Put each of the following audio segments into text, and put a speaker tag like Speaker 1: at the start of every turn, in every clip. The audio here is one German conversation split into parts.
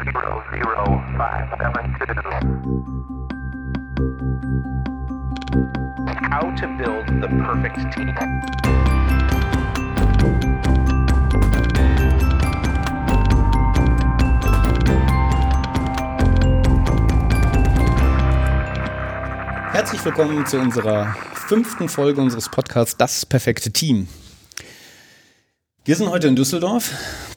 Speaker 1: How to build the perfect team.
Speaker 2: Herzlich willkommen zu unserer fünften Folge unseres Podcasts Das perfekte Team. Wir sind heute in Düsseldorf,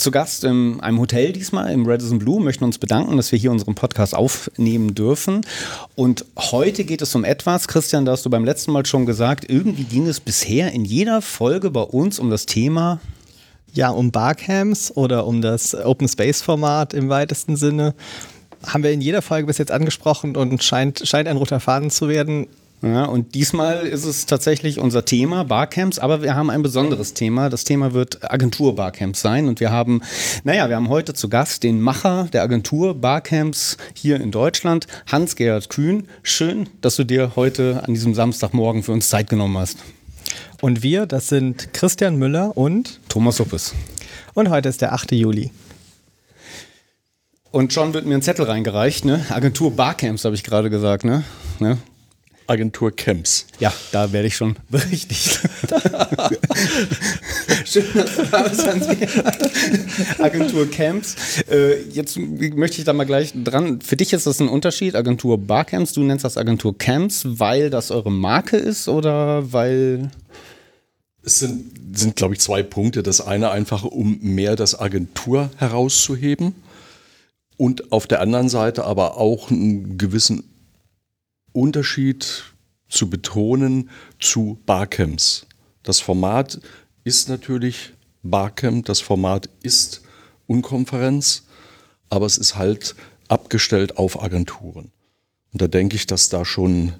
Speaker 2: zu Gast in einem Hotel diesmal, im Radisson Blue, möchten uns bedanken, dass wir hier unseren Podcast aufnehmen dürfen. Und heute geht es um etwas, Christian, da hast du beim letzten Mal schon gesagt, irgendwie ging es bisher in jeder Folge bei uns um das Thema
Speaker 3: Ja, um Barcamps oder um das Open Space Format im weitesten Sinne haben wir in jeder Folge bis jetzt angesprochen und scheint, scheint ein roter Faden zu werden.
Speaker 2: Ja, und diesmal ist es tatsächlich unser Thema Barcamps, aber wir haben ein besonderes Thema. Das Thema wird Agentur Barcamps sein und wir haben, naja, wir haben heute zu Gast den Macher der Agentur Barcamps hier in Deutschland, Hans-Gerhard Kühn. Schön, dass du dir heute an diesem Samstagmorgen für uns Zeit genommen hast.
Speaker 3: Und wir, das sind Christian Müller und
Speaker 2: Thomas Suppes.
Speaker 3: und heute ist der 8. Juli.
Speaker 2: Und schon wird mir ein Zettel reingereicht, ne? Agentur Barcamps, habe ich gerade gesagt, ne? ne?
Speaker 4: Agentur Camps.
Speaker 2: Ja, da werde ich schon berichtigt. Schön, dass du da bist. Agentur Camps. Äh, jetzt möchte ich da mal gleich dran. Für dich ist das ein Unterschied, Agentur Barcamps. Du nennst das Agentur Camps, weil das eure Marke ist oder weil.
Speaker 4: Es sind, sind glaube ich, zwei Punkte. Das eine einfach, um mehr das Agentur herauszuheben. Und auf der anderen Seite aber auch einen gewissen Unterschied zu betonen zu Barcamps. Das Format ist natürlich Barcamp, das Format ist Unkonferenz, aber es ist halt abgestellt auf Agenturen. Und da denke ich, dass da schon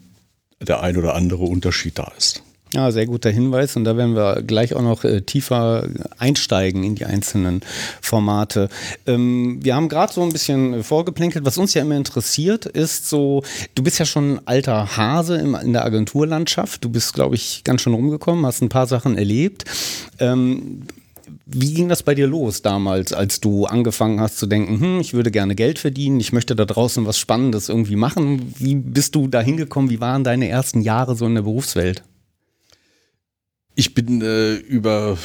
Speaker 4: der ein oder andere Unterschied da ist.
Speaker 2: Ja, sehr guter Hinweis. Und da werden wir gleich auch noch äh, tiefer einsteigen in die einzelnen Formate. Ähm, wir haben gerade so ein bisschen vorgeplänkelt. Was uns ja immer interessiert, ist so, du bist ja schon ein alter Hase im, in der Agenturlandschaft. Du bist, glaube ich, ganz schön rumgekommen, hast ein paar Sachen erlebt. Ähm, wie ging das bei dir los damals, als du angefangen hast zu denken, hm, ich würde gerne Geld verdienen, ich möchte da draußen was Spannendes irgendwie machen? Wie bist du da hingekommen? Wie waren deine ersten Jahre so in der Berufswelt?
Speaker 4: Ich bin äh, über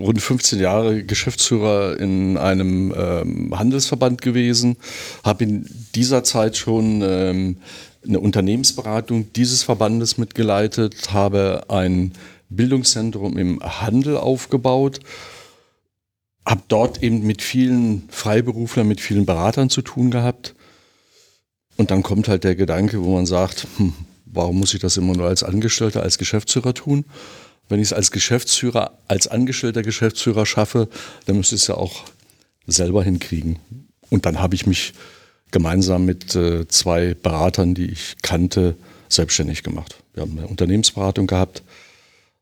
Speaker 4: rund 15 Jahre Geschäftsführer in einem ähm, Handelsverband gewesen, habe in dieser Zeit schon ähm, eine Unternehmensberatung dieses Verbandes mitgeleitet, habe ein Bildungszentrum im Handel aufgebaut, habe dort eben mit vielen Freiberuflern, mit vielen Beratern zu tun gehabt. Und dann kommt halt der Gedanke, wo man sagt, hm, warum muss ich das immer nur als Angestellter, als Geschäftsführer tun? Wenn ich es als Geschäftsführer, als angestellter Geschäftsführer schaffe, dann müsste ich es ja auch selber hinkriegen. Und dann habe ich mich gemeinsam mit äh, zwei Beratern, die ich kannte, selbstständig gemacht. Wir haben eine Unternehmensberatung gehabt,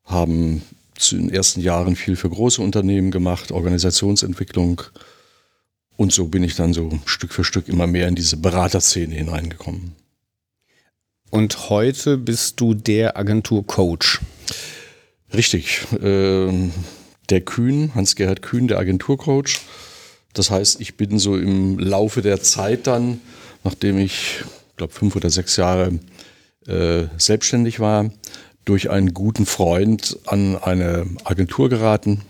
Speaker 4: haben zu den ersten Jahren viel für große Unternehmen gemacht, Organisationsentwicklung. Und so bin ich dann so Stück für Stück immer mehr in diese Beraterszene hineingekommen.
Speaker 2: Und heute bist du der Agentur-Coach.
Speaker 4: Richtig. Äh, der Kühn, Hans-Gerhard Kühn, der Agenturcoach. Das heißt, ich bin so im Laufe der Zeit dann, nachdem ich, glaube fünf oder sechs Jahre äh, selbstständig war, durch einen guten Freund an eine Agentur geraten.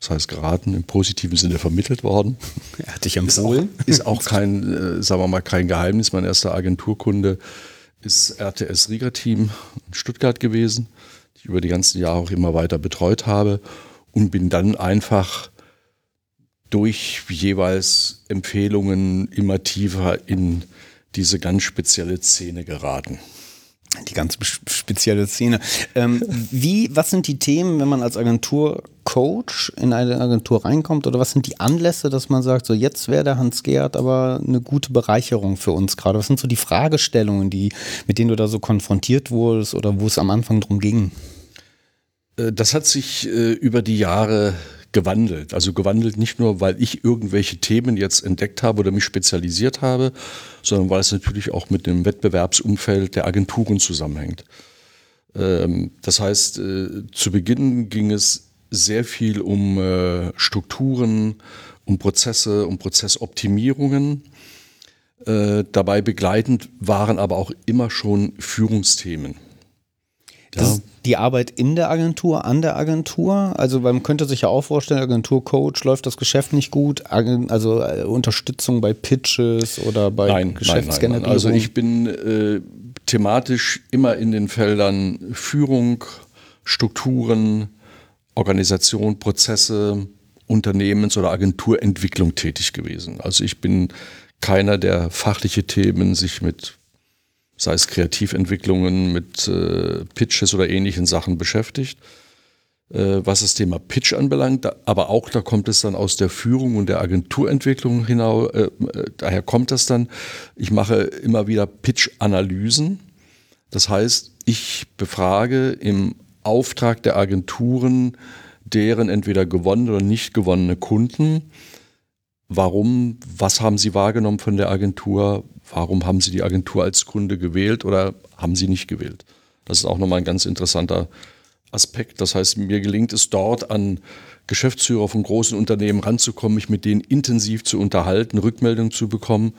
Speaker 4: Das heißt, geraten im positiven Sinne vermittelt worden.
Speaker 2: Er hat dich
Speaker 4: Ist auch,
Speaker 2: empfohlen.
Speaker 4: ist auch kein, äh, sagen wir mal, kein Geheimnis. Mein erster Agenturkunde ist RTS Riga Team in Stuttgart gewesen ich über die ganzen Jahre auch immer weiter betreut habe und bin dann einfach durch jeweils Empfehlungen immer tiefer in diese ganz spezielle Szene geraten.
Speaker 2: Die ganz spezielle Szene. Ähm, wie, was sind die Themen, wenn man als Agenturcoach in eine Agentur reinkommt? Oder was sind die Anlässe, dass man sagt, so jetzt wäre der Hans Gerd aber eine gute Bereicherung für uns gerade? Was sind so die Fragestellungen, die, mit denen du da so konfrontiert wurdest oder wo es am Anfang drum ging?
Speaker 4: Das hat sich äh, über die Jahre gewandelt. Also gewandelt nicht nur, weil ich irgendwelche Themen jetzt entdeckt habe oder mich spezialisiert habe, sondern weil es natürlich auch mit dem Wettbewerbsumfeld der Agenturen zusammenhängt. Ähm, das heißt, äh, zu Beginn ging es sehr viel um äh, Strukturen, um Prozesse, um Prozessoptimierungen. Äh, dabei begleitend waren aber auch immer schon Führungsthemen.
Speaker 2: Das ist die Arbeit in der Agentur, an der Agentur. Also man könnte sich ja auch vorstellen, Agenturcoach läuft das Geschäft nicht gut, also äh, Unterstützung bei Pitches oder bei
Speaker 4: Nein, nein, nein,
Speaker 2: Geschäftsgenerierung.
Speaker 4: nein. Also ich bin äh, thematisch immer in den Feldern Führung, Strukturen, Organisation, Prozesse, Unternehmens- oder Agenturentwicklung tätig gewesen. Also ich bin keiner, der fachliche Themen sich mit, sei es Kreativentwicklungen, mit äh, Pitches oder ähnlichen Sachen beschäftigt. Äh, was das Thema Pitch anbelangt, da, aber auch da kommt es dann aus der Führung und der Agenturentwicklung hinaus, äh, äh, daher kommt das dann. Ich mache immer wieder Pitch-Analysen. Das heißt, ich befrage im Auftrag der Agenturen deren entweder gewonnene oder nicht gewonnene Kunden. Warum, was haben sie wahrgenommen von der Agentur? Warum haben sie die Agentur als Kunde gewählt oder haben sie nicht gewählt? Das ist auch nochmal ein ganz interessanter Aspekt. Das heißt, mir gelingt es dort an Geschäftsführer von großen Unternehmen ranzukommen, mich mit denen intensiv zu unterhalten, Rückmeldungen zu bekommen,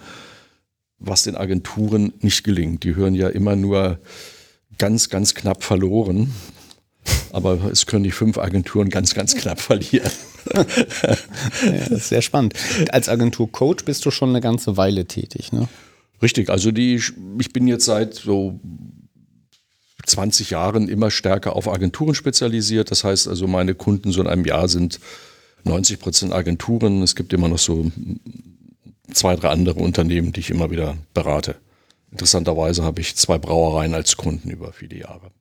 Speaker 4: was den Agenturen nicht gelingt. Die hören ja immer nur ganz, ganz knapp verloren. Aber es können die fünf Agenturen ganz, ganz knapp verlieren.
Speaker 2: Ja, das ist sehr spannend. Als Agenturcoach bist du schon eine ganze Weile tätig, ne?
Speaker 4: Richtig, also die, ich bin jetzt seit so 20 Jahren immer stärker auf Agenturen spezialisiert. Das heißt also, meine Kunden so in einem Jahr sind 90 Prozent Agenturen. Es gibt immer noch so zwei, drei andere Unternehmen, die ich immer wieder berate. Interessanterweise habe ich zwei Brauereien als Kunden über viele Jahre.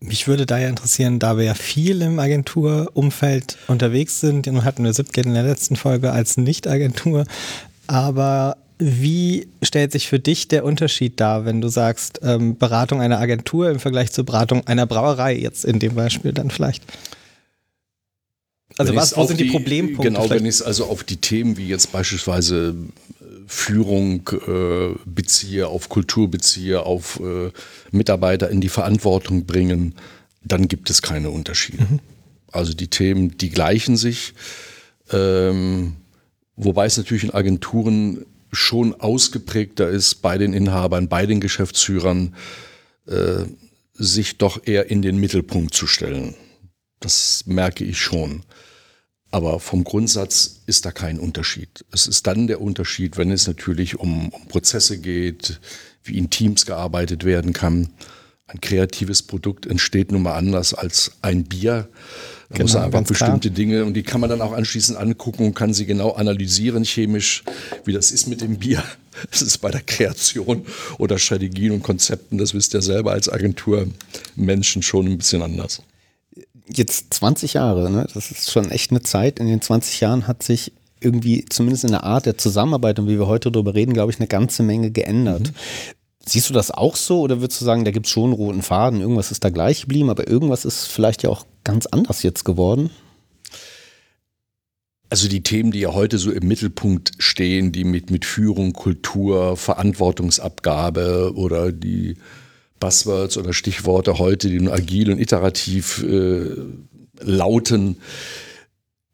Speaker 3: Mich würde da ja interessieren, da wir ja viel im Agenturumfeld unterwegs sind, nun hatten wir Sipgate in der letzten Folge als Nicht-Agentur, aber wie stellt sich für dich der Unterschied dar, wenn du sagst, ähm, Beratung einer Agentur im Vergleich zur Beratung einer Brauerei, jetzt in dem Beispiel dann vielleicht? Also
Speaker 4: Wenn
Speaker 3: was,
Speaker 4: auf
Speaker 3: sind die, Problempunkte?
Speaker 4: Genau,
Speaker 3: vielleicht?
Speaker 4: wenn ich es also auf die Themen wie jetzt beispielsweise äh, Führung äh, beziehe, auf Kultur beziehe, auf äh, Mitarbeiter in die Verantwortung bringen, dann gibt es keine Unterschiede.
Speaker 3: Mhm.
Speaker 4: Also die Themen, die gleichen sich. Ähm, wobei es natürlich in Agenturen schon ausgeprägter ist bei den Inhabern, bei den Geschäftsführern, äh, sich doch eher in den Mittelpunkt zu stellen. Das merke ich schon. Aber vom Grundsatz ist da kein Unterschied. Es ist dann der Unterschied, wenn es natürlich um, um Prozesse geht, wie in Teams gearbeitet werden kann. Ein kreatives Produkt entsteht nun mal anders als ein Bier. Da muss
Speaker 3: Genau,
Speaker 4: man einfach
Speaker 3: ganz klar.
Speaker 4: bestimmte Dinge und die kann man dann auch anschließend angucken und kann sie genau analysieren chemisch, wie das ist mit dem Bier. Das ist bei der Kreation oder Strategien und Konzepten, das wisst ihr selber als Agentur Menschen schon ein bisschen anders.
Speaker 2: Jetzt 20 Jahre, ne? Das ist schon echt eine Zeit. In den 20 Jahren hat sich irgendwie, zumindest in der Art der Zusammenarbeit und wie wir heute darüber reden, glaube ich, eine ganze Menge geändert. Siehst du das auch so oder würdest du sagen, da gibt es schon einen roten Faden, irgendwas ist da gleich geblieben, aber irgendwas ist vielleicht ja auch ganz anders jetzt geworden?
Speaker 4: Also die Themen, die ja heute so im Mittelpunkt stehen, die mit, mit Führung, Kultur, Verantwortungsabgabe oder die Buzzwords oder Stichworte heute, die nun agil und iterativ äh, lauten,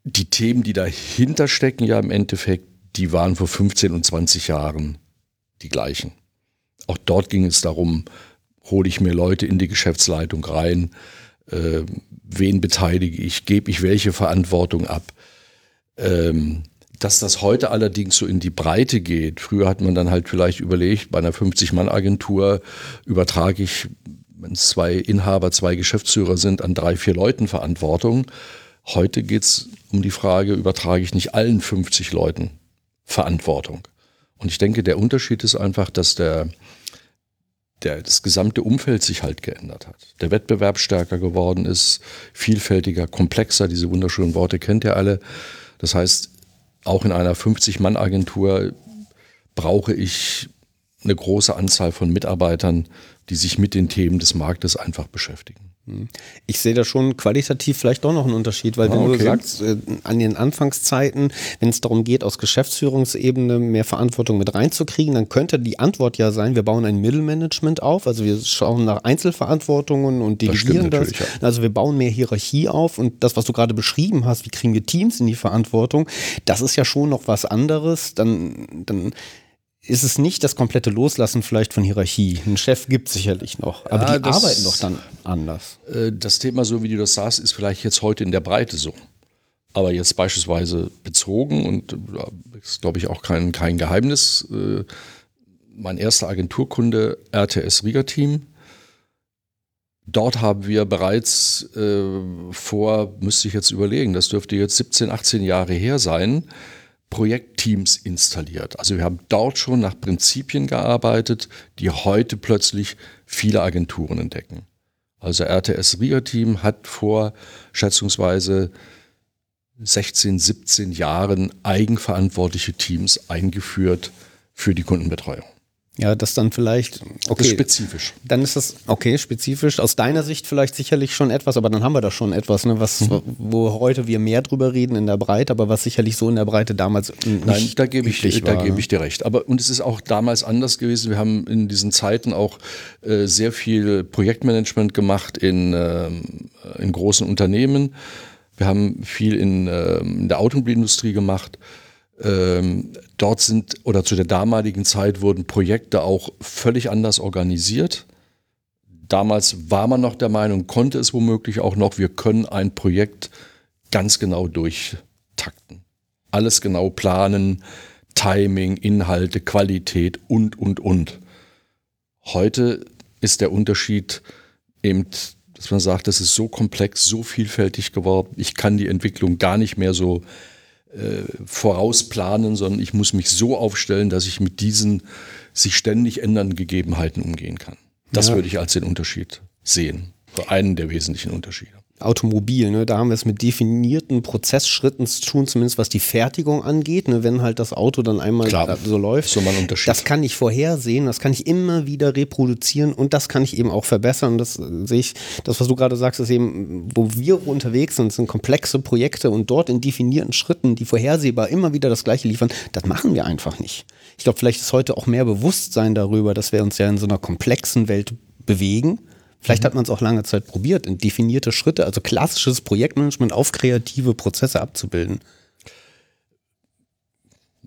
Speaker 4: die Themen, die dahinter stecken, ja im Endeffekt, die waren vor 15 und 20 Jahren die gleichen. Auch dort ging es darum, hole ich mir Leute in die Geschäftsleitung rein, äh, wen beteilige ich, gebe ich welche Verantwortung ab. Ähm, dass das heute allerdings so in die Breite geht, früher hat man dann halt vielleicht überlegt, bei einer 50-Mann-Agentur übertrage ich, wenn es zwei Inhaber, zwei Geschäftsführer sind, an drei, vier Leuten Verantwortung. Heute geht es um die Frage, übertrage ich nicht allen 50 Leuten Verantwortung. Und ich denke, der Unterschied ist einfach, dass der, der, das gesamte Umfeld sich halt geändert hat. Der Wettbewerb stärker geworden ist, vielfältiger, komplexer, diese wunderschönen Worte kennt ihr alle. Das heißt, auch in einer 50-Mann-Agentur brauche ich eine große Anzahl von Mitarbeitern, die sich mit den Themen des Marktes einfach beschäftigen.
Speaker 2: Ich sehe da schon qualitativ vielleicht doch noch einen Unterschied, weil wenn
Speaker 4: Ah,
Speaker 2: du
Speaker 4: okay.
Speaker 2: sagst, äh, an den Anfangszeiten, wenn es darum geht, aus Geschäftsführungsebene mehr Verantwortung mit reinzukriegen, dann könnte die Antwort ja sein, wir bauen ein Mittelmanagement auf, also wir schauen nach Einzelverantwortungen und
Speaker 4: Das
Speaker 2: delegieren das.
Speaker 4: natürlich, ja.
Speaker 2: Also wir bauen mehr Hierarchie auf und das, was du gerade beschrieben hast, wie kriegen wir Teams in die Verantwortung, das ist ja schon noch was anderes. Dann, dann ist es nicht das komplette Loslassen vielleicht von Hierarchie. Ein Chef gibt sicherlich noch, aber
Speaker 4: Ja,
Speaker 2: die
Speaker 4: das-
Speaker 2: arbeiten doch dann anders.
Speaker 4: Äh, Das Thema, so wie du das sagst, ist vielleicht jetzt heute in der Breite so. Aber jetzt beispielsweise bezogen und äh, ist, glaube ich, auch kein, kein Geheimnis. äh, Mein erster Agenturkunde RTS Rieger Team. Dort haben wir bereits vor, müsste ich jetzt überlegen, das dürfte jetzt 17, 18 Jahre her sein, Projektteams installiert. Also wir haben dort schon nach Prinzipien gearbeitet, die heute plötzlich viele Agenturen entdecken. Also RTS Rieger Team hat vor schätzungsweise 16, 17 Jahren eigenverantwortliche Teams eingeführt für die Kundenbetreuung.
Speaker 2: Ja, das dann vielleicht, okay,
Speaker 4: ist spezifisch.
Speaker 2: dann ist das, okay, spezifisch, aus deiner Sicht vielleicht sicherlich schon etwas, aber dann haben wir da schon etwas, ne, was,
Speaker 4: Mhm.
Speaker 2: wo heute wir mehr drüber reden in der Breite, aber was sicherlich so in der Breite damals nicht
Speaker 4: Nein, da gebe ich, da
Speaker 2: war,
Speaker 4: gebe
Speaker 2: ne?
Speaker 4: ich dir recht. Aber und es ist auch damals anders gewesen. Wir haben in diesen Zeiten auch äh, sehr viel Projektmanagement gemacht in, ähm, in großen Unternehmen. Wir haben viel in, ähm, in der Automobilindustrie gemacht. Ähm, dort sind oder zu der damaligen Zeit wurden Projekte auch völlig anders organisiert. Damals war man noch der Meinung, konnte es womöglich auch noch, wir können ein Projekt ganz genau durchtakten. Alles genau planen, Timing, Inhalte, Qualität und, und, und. Heute ist der Unterschied eben, dass man sagt, das ist so komplex, so vielfältig geworden, ich kann die Entwicklung gar nicht mehr so äh, vorausplanen, sondern ich muss mich so aufstellen, dass ich mit diesen sich ständig ändernden Gegebenheiten umgehen kann. Das
Speaker 2: Ja.
Speaker 4: würde ich als den Unterschied sehen. Einen der wesentlichen Unterschiede.
Speaker 2: Automobil, ne, da haben wir es mit definierten Prozessschritten zu tun, zumindest was die Fertigung angeht, ne, wenn halt das Auto dann einmal
Speaker 4: Klar.
Speaker 2: so läuft.
Speaker 4: So mal Unterschied.
Speaker 2: Das kann ich vorhersehen, das kann ich immer wieder reproduzieren und das kann ich eben auch verbessern. Das äh, sehe ich, das, was du gerade sagst, ist eben, wo wir unterwegs sind, sind komplexe Projekte und dort in definierten Schritten, die vorhersehbar immer wieder das Gleiche liefern, das machen wir einfach nicht. Ich glaube, vielleicht ist heute auch mehr Bewusstsein darüber, dass wir uns ja in so einer komplexen Welt bewegen. Vielleicht hat man es auch lange Zeit probiert, in definierte Schritte, also klassisches Projektmanagement auf kreative Prozesse abzubilden.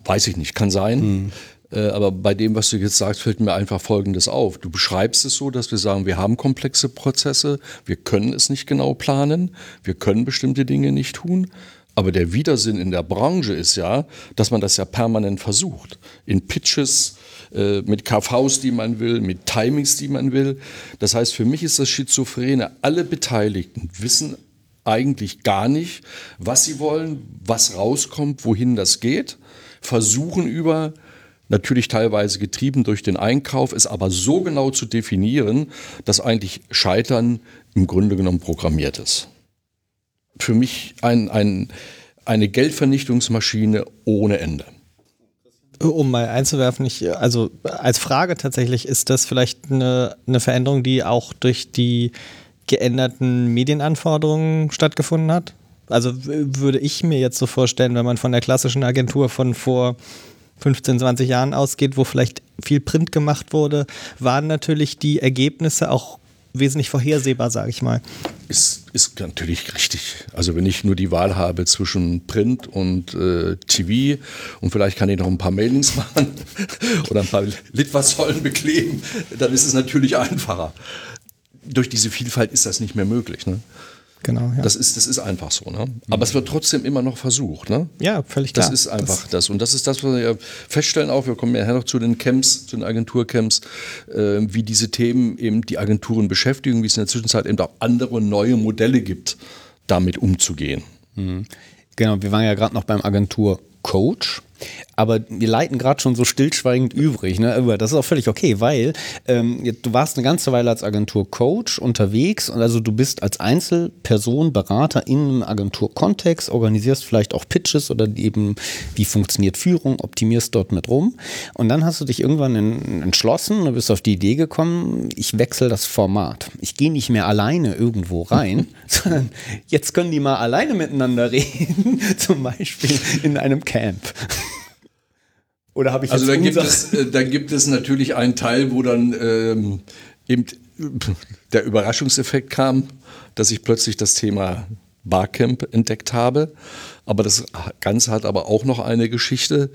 Speaker 4: Weiß ich nicht, kann sein. Äh, aber bei dem, was du jetzt sagst, fällt mir einfach Folgendes auf. Du beschreibst es so, dass wir sagen, wir haben komplexe Prozesse, wir können es nicht genau planen, wir können bestimmte Dinge nicht tun. Aber der Widersinn in der Branche ist ja, dass man das ja permanent versucht. In Pitches, äh, mit KVs, die man will, mit Timings, die man will. Das heißt, für mich ist das Schizophrene, alle Beteiligten wissen eigentlich gar nicht, was sie wollen, was rauskommt, wohin das geht, versuchen über, natürlich teilweise getrieben durch den Einkauf, es aber so genau zu definieren, dass eigentlich Scheitern im Grunde genommen programmiert ist. Für mich ein, ein, eine Geldvernichtungsmaschine ohne Ende.
Speaker 3: Um mal einzuwerfen, ich, also als Frage tatsächlich, ist das vielleicht eine, eine Veränderung, die auch durch die geänderten Medienanforderungen stattgefunden hat? Also würde ich mir jetzt so vorstellen, wenn man von der klassischen Agentur von vor 15, 20 Jahren ausgeht, wo vielleicht viel Print gemacht wurde, waren natürlich die Ergebnisse auch wesentlich vorhersehbar, sage ich mal.
Speaker 4: Ist, ist natürlich richtig. Also wenn ich nur die Wahl habe zwischen Print und äh, TV und vielleicht kann ich noch ein paar Mailings machen oder ein paar Litfaßsäulen bekleben, dann ist es natürlich einfacher. Durch diese Vielfalt ist das nicht mehr möglich. Ne?
Speaker 3: Genau, ja.
Speaker 4: Das, ist, das ist einfach so. Ne? Aber es wird trotzdem immer noch versucht. Ne?
Speaker 3: ja, völlig klar.
Speaker 4: Das ist einfach das. Und das ist das, was wir feststellen auch, wir kommen ja nachher noch zu den Camps, zu den Agenturcamps, äh, wie diese Themen eben die Agenturen beschäftigen, wie es in der Zwischenzeit eben auch andere neue Modelle gibt, damit umzugehen.
Speaker 2: Genau, wir waren ja gerade noch beim Agentur-Coach. Aber wir leiten gerade schon so stillschweigend übrig. Ne? Das ist auch völlig okay, weil ähm, du warst eine ganze Weile als Agenturcoach unterwegs und also du bist als Einzelperson Berater in einem Agenturkontext, organisierst vielleicht auch Pitches oder eben wie funktioniert Führung, optimierst dort mit rum. Und dann hast du dich irgendwann in, entschlossen und bist auf die Idee gekommen, ich wechsle das Format. Ich gehe nicht mehr alleine irgendwo rein, sondern jetzt können die mal alleine miteinander reden, zum Beispiel in einem Camp. Oder habe ich
Speaker 4: Also dann gibt, es, äh, dann gibt es natürlich einen Teil, wo dann ähm, eben der Überraschungseffekt kam, dass ich plötzlich das Thema Barcamp entdeckt habe. Aber das Ganze hat aber auch noch eine Geschichte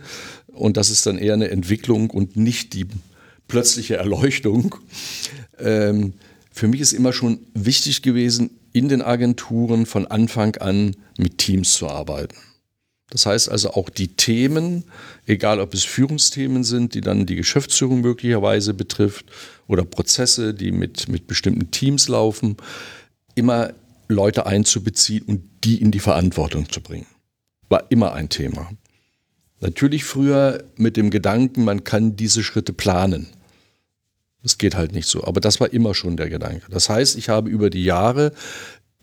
Speaker 4: und das ist dann eher eine Entwicklung und nicht die plötzliche Erleuchtung. Ähm, für mich ist immer schon wichtig gewesen, in den Agenturen von Anfang an mit Teams zu arbeiten. Das heißt also auch die Themen, egal ob es Führungsthemen sind, die dann die Geschäftsführung möglicherweise betrifft oder Prozesse, die mit, mit bestimmten Teams laufen, immer Leute einzubeziehen und die in die Verantwortung zu bringen. War immer ein Thema. Natürlich früher mit dem Gedanken, man kann diese Schritte planen. Das geht halt nicht so. Aber das war immer schon der Gedanke. Das heißt, ich habe über die Jahre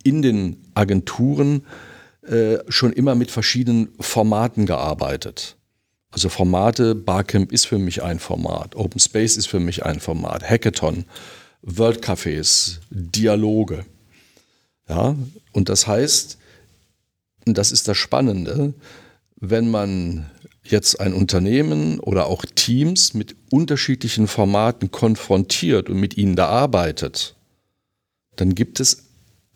Speaker 4: in den Agenturen äh, schon immer mit verschiedenen Formaten gearbeitet. Also Formate, Barcamp ist für mich ein Format, Open Space ist für mich ein Format, Hackathon, World Cafés, Dialoge. Ja, und das heißt, und das ist das Spannende, wenn man jetzt ein Unternehmen oder auch Teams mit unterschiedlichen Formaten konfrontiert und mit ihnen da arbeitet, dann gibt es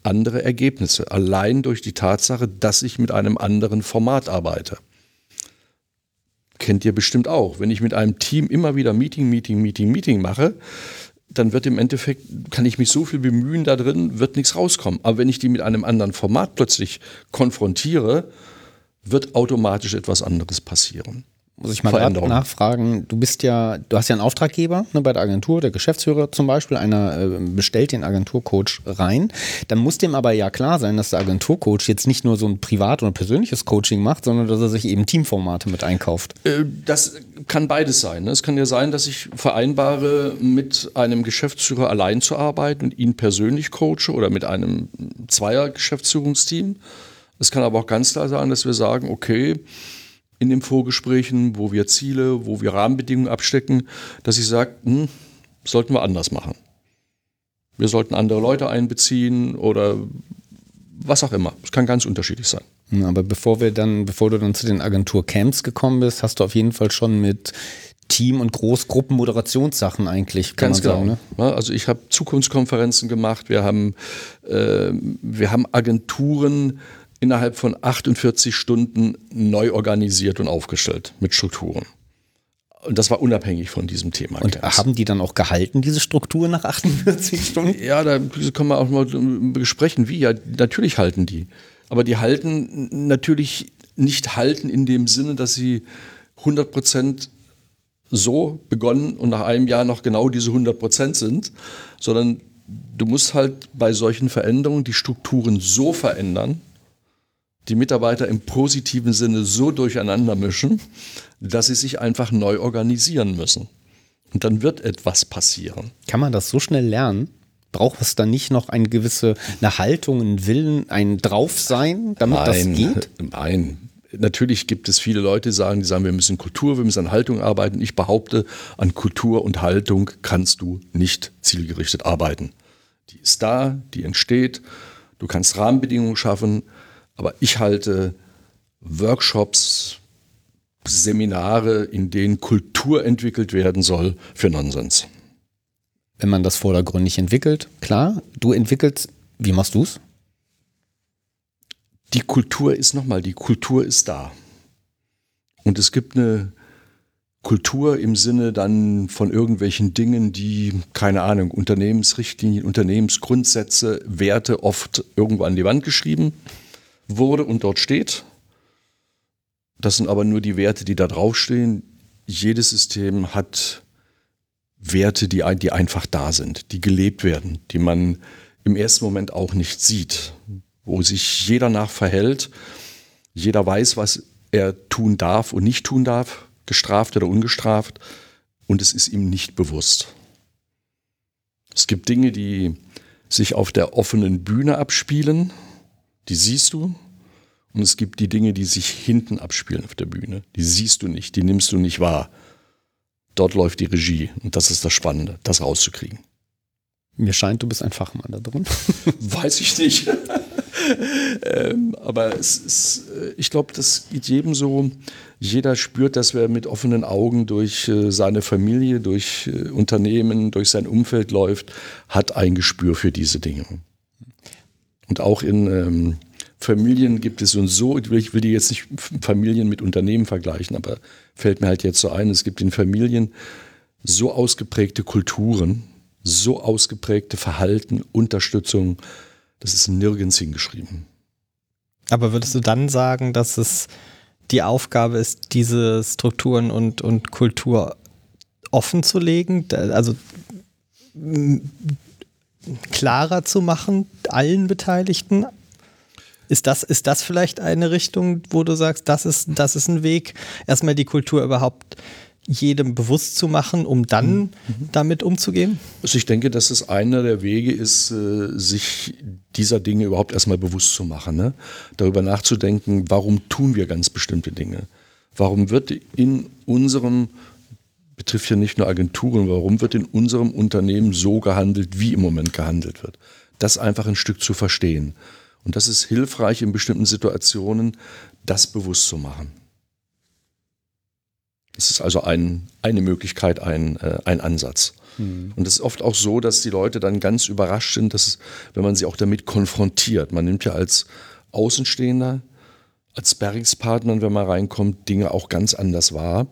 Speaker 4: andere Ergebnisse, allein durch die Tatsache, dass ich mit einem anderen Format arbeite. Kennt ihr bestimmt auch. Wenn ich mit einem Team immer wieder Meeting, Meeting, Meeting, Meeting mache, dann wird im Endeffekt, kann ich mich so viel bemühen da drin, wird nichts rauskommen. Aber wenn ich die mit einem anderen Format plötzlich konfrontiere, wird automatisch etwas anderes passieren.
Speaker 2: Muss ich mal nachfragen, du bist ja, du hast ja einen Auftraggeber ne, bei der Agentur, der Geschäftsführer zum Beispiel, einer äh, bestellt den Agenturcoach rein. Dann muss dem aber ja klar sein, dass der Agenturcoach jetzt nicht nur so ein privat- oder persönliches Coaching macht, sondern dass er sich eben Teamformate mit einkauft.
Speaker 4: Äh, Das kann beides sein. ne? Es kann ja sein, dass ich vereinbare, mit einem Geschäftsführer allein zu arbeiten und ihn persönlich coache oder mit einem Zweier-Geschäftsführungsteam. Es kann aber auch ganz klar sein, dass wir sagen, okay, in den Vorgesprächen, wo wir Ziele, wo wir Rahmenbedingungen abstecken, dass ich sage, hm, sollten wir anders machen. Wir sollten andere Leute einbeziehen oder was auch immer. Es kann ganz unterschiedlich sein.
Speaker 2: Aber bevor wir dann, bevor du dann zu den Agenturcamps gekommen bist, hast du auf jeden Fall schon mit Team- und Großgruppen Moderationssachen eigentlich, kann
Speaker 4: Ganz
Speaker 2: man sagen.
Speaker 4: genau.
Speaker 2: Ne?
Speaker 4: Ja, Also ich habe Zukunftskonferenzen gemacht. Wir haben, äh, wir haben Agenturen innerhalb von 48 Stunden neu organisiert und aufgestellt mit Strukturen. Und das war unabhängig von diesem Thema.
Speaker 2: Und haben die dann auch gehalten, diese Struktur nach 48 Stunden?
Speaker 4: ja, da können wir auch mal besprechen, wie. Ja, natürlich halten die. Aber die halten natürlich nicht halten in dem Sinne, dass sie 100 Prozent so begonnen und nach einem Jahr noch genau diese 100 Prozent sind, sondern du musst halt bei solchen Veränderungen die Strukturen so verändern, die Mitarbeiter im positiven Sinne so durcheinander mischen, dass sie sich einfach neu organisieren müssen. Und dann wird etwas passieren.
Speaker 2: Kann man das so schnell lernen? Braucht es dann nicht noch eine gewisse eine Haltung, einen Willen, ein Draufsein, damit das geht?
Speaker 4: Nein. Natürlich gibt es viele Leute, die sagen, die sagen, wir müssen Kultur, wir müssen an Haltung arbeiten. Ich behaupte, an Kultur und Haltung kannst du nicht zielgerichtet arbeiten. Die ist da, die entsteht. Du kannst Rahmenbedingungen schaffen, aber ich halte Workshops, Seminare, in denen Kultur entwickelt werden soll, für Nonsens.
Speaker 2: Wenn man das vordergründig entwickelt, klar, du entwickelst, wie machst du es?
Speaker 4: die Kultur ist nochmal, die Kultur ist da. Und es gibt eine Kultur im Sinne dann von irgendwelchen Dingen, die, keine Ahnung, Unternehmensrichtlinien, Unternehmensgrundsätze, Werte oft irgendwo an die Wand geschrieben wurde und dort steht. Das sind aber nur die Werte, die da draufstehen. Jedes System hat Werte, die, die einfach da sind, die gelebt werden, die man im ersten Moment auch nicht sieht, wo sich jeder nach verhält. Jeder weiß, was er tun darf und nicht tun darf, gestraft oder ungestraft, und es ist ihm nicht bewusst. Es gibt Dinge, die sich auf der offenen Bühne abspielen, die siehst du, und es gibt die Dinge, die sich hinten abspielen auf der Bühne, die siehst du nicht, die nimmst du nicht wahr. Dort läuft die Regie und das ist das Spannende, das rauszukriegen.
Speaker 2: Mir scheint, du bist ein Fachmann da drin.
Speaker 4: Weiß ich nicht. ähm, aber ist, äh, ich glaube, das geht jedem so. Jeder spürt, dass wer mit offenen Augen durch äh, seine Familie, durch äh, Unternehmen, durch sein Umfeld läuft, hat ein Gespür für diese Dinge. Und auch in ähm, Familien gibt es und so, ich will, die jetzt nicht Familien mit Unternehmen vergleichen, aber fällt mir halt jetzt so ein, es gibt in Familien so ausgeprägte Kulturen, so ausgeprägte Verhalten, Unterstützung, das ist nirgends hingeschrieben.
Speaker 3: Aber würdest du dann sagen, dass es die Aufgabe ist, diese Strukturen und, und Kultur offen zu legen, also klarer zu machen, allen Beteiligten? Ist das, ist das vielleicht eine Richtung, wo du sagst, das ist, das ist ein Weg, erstmal die Kultur überhaupt jedem bewusst zu machen, um dann mhm. damit umzugehen?
Speaker 4: Also ich denke, dass es einer der Wege ist, äh, sich dieser Dinge überhaupt erstmal bewusst zu machen. Ne? Darüber nachzudenken, warum tun wir ganz bestimmte Dinge? Warum wird in unserem, betrifft ja nicht nur Agenturen, warum wird in unserem Unternehmen so gehandelt, wie im Moment gehandelt wird? Das einfach ein Stück zu verstehen. Und das ist hilfreich in bestimmten Situationen, das bewusst zu machen. Das ist also ein, eine Möglichkeit, ein, äh, ein Ansatz. Mhm. Und es ist oft auch so, dass die Leute dann ganz überrascht sind, dass, wenn man sie auch damit konfrontiert. Man nimmt ja als Außenstehender, als Sparringspartner, wenn man reinkommt, Dinge auch ganz anders wahr.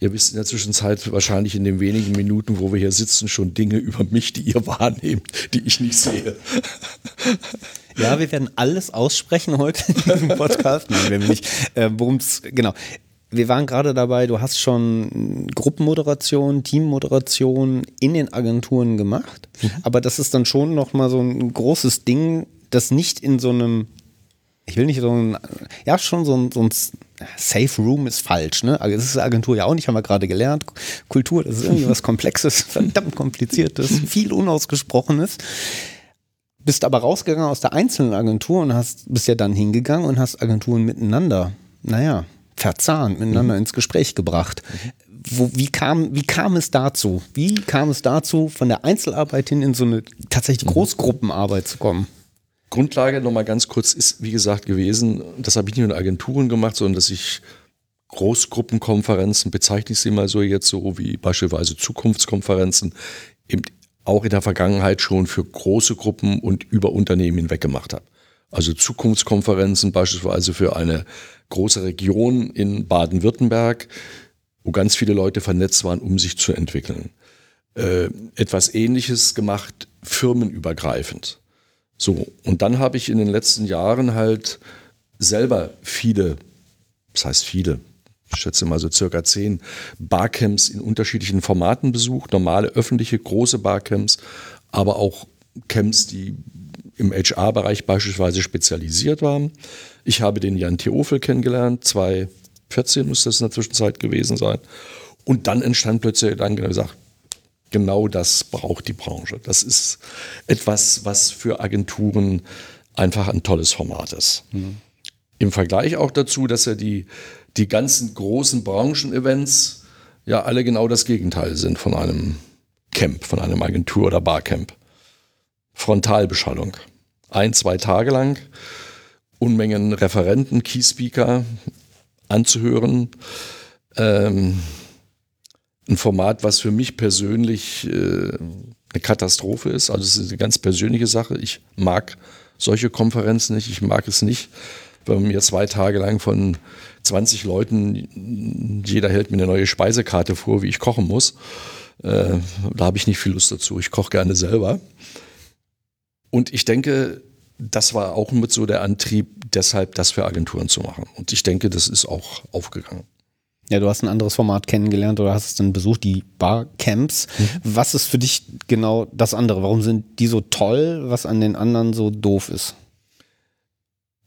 Speaker 4: Ihr wisst in der Zwischenzeit wahrscheinlich in den wenigen Minuten, wo wir hier sitzen, schon Dinge über mich, die ihr wahrnehmt, die ich nicht sehe.
Speaker 2: Ja, wir werden alles aussprechen heute in diesem Podcast. Nein, wir nicht. Äh, Worum es, genau. Wir waren gerade dabei, du hast schon Gruppenmoderation, Teammoderation in den Agenturen gemacht, mhm. aber das ist dann schon nochmal so ein großes Ding, das nicht in so einem ich will nicht so ein, ja, schon so ein, so ein Safe Room ist falsch, ne? Also, das ist Agentur ja auch nicht, haben wir gerade gelernt. Kultur, das ist irgendwie was Komplexes, verdammt kompliziertes, viel Unausgesprochenes. Bist aber rausgegangen aus der einzelnen Agentur und hast, bist ja dann hingegangen und hast Agenturen miteinander, naja, verzahnt, miteinander mhm. ins Gespräch gebracht. Wo, wie, kam, wie kam es dazu? Wie kam es dazu, von der Einzelarbeit hin in so eine tatsächlich mhm. Großgruppenarbeit zu kommen?
Speaker 4: Grundlage nochmal ganz kurz ist, wie gesagt, gewesen, das habe ich nicht nur in Agenturen gemacht, sondern dass ich Großgruppenkonferenzen, bezeichne ich sie mal so jetzt so wie beispielsweise Zukunftskonferenzen, eben auch in der Vergangenheit schon für große Gruppen und über Unternehmen hinweg gemacht habe. Also Zukunftskonferenzen beispielsweise für eine große Region in Baden-Württemberg, wo ganz viele Leute vernetzt waren, um sich zu entwickeln. Äh, etwas Ähnliches gemacht, firmenübergreifend. So, und dann habe ich in den letzten Jahren halt selber viele, das heißt viele, ich schätze mal so circa zehn Barcamps in unterschiedlichen Formaten besucht, normale öffentliche große Barcamps, aber auch Camps, die im HR-Bereich beispielsweise spezialisiert waren. Ich habe den Jan Theofel kennengelernt, 2014 muss das in der Zwischenzeit gewesen sein. Und dann entstand plötzlich der Gedanke, gesagt, genau das braucht die Branche. Das ist etwas, was für Agenturen einfach ein tolles Format ist. Mhm. Im Vergleich auch dazu, dass ja die, die ganzen großen Branchen-Events ja alle genau das Gegenteil sind von einem Camp, von einem Agentur- oder Barcamp. Frontalbeschallung. Ein, zwei Tage lang, Unmengen Referenten, Keyspeaker anzuhören. Ähm, ein Format, was für mich persönlich äh, eine Katastrophe ist. Also es ist eine ganz persönliche Sache. Ich mag solche Konferenzen nicht. Ich mag es nicht, wenn mir zwei Tage lang von 20 Leuten, jeder hält mir eine neue Speisekarte vor, wie ich kochen muss. Äh, da habe ich nicht viel Lust dazu. Ich koche gerne selber. Und ich denke, das war auch mit so der Antrieb, deshalb das für Agenturen zu machen. Und ich denke, das ist auch aufgegangen.
Speaker 2: Ja, du hast ein anderes Format kennengelernt oder hast es dann besucht, die Barcamps. Mhm. Was ist für dich genau das andere? Warum sind die so toll, was an den anderen so doof ist?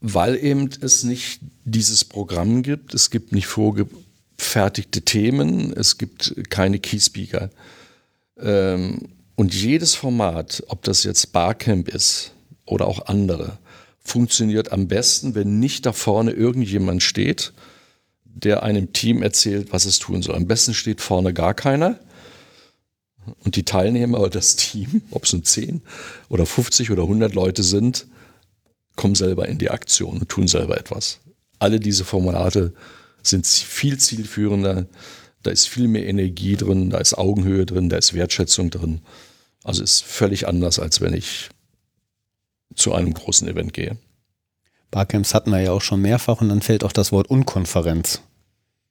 Speaker 4: weil eben es nicht dieses Programm gibt, es gibt nicht vorgefertigte Themen, es gibt keine Keyspeaker. Ähm, und jedes Format, ob das jetzt Barcamp ist oder auch andere, funktioniert am besten, wenn nicht da vorne irgendjemand steht, der einem Team erzählt, was es tun soll. Am besten steht vorne gar keiner. Und die Teilnehmer oder das Team, ob es nun 10 oder 50 oder 100 Leute sind, kommen selber in die Aktion und tun selber etwas. Alle diese Formulate sind viel zielführender, da ist viel mehr Energie drin, da ist Augenhöhe drin, da ist Wertschätzung drin. Also ist völlig anders, als wenn ich zu einem großen Event gehe.
Speaker 2: Barcamps hatten wir ja auch schon mehrfach und dann fällt auch das Wort Unkonferenz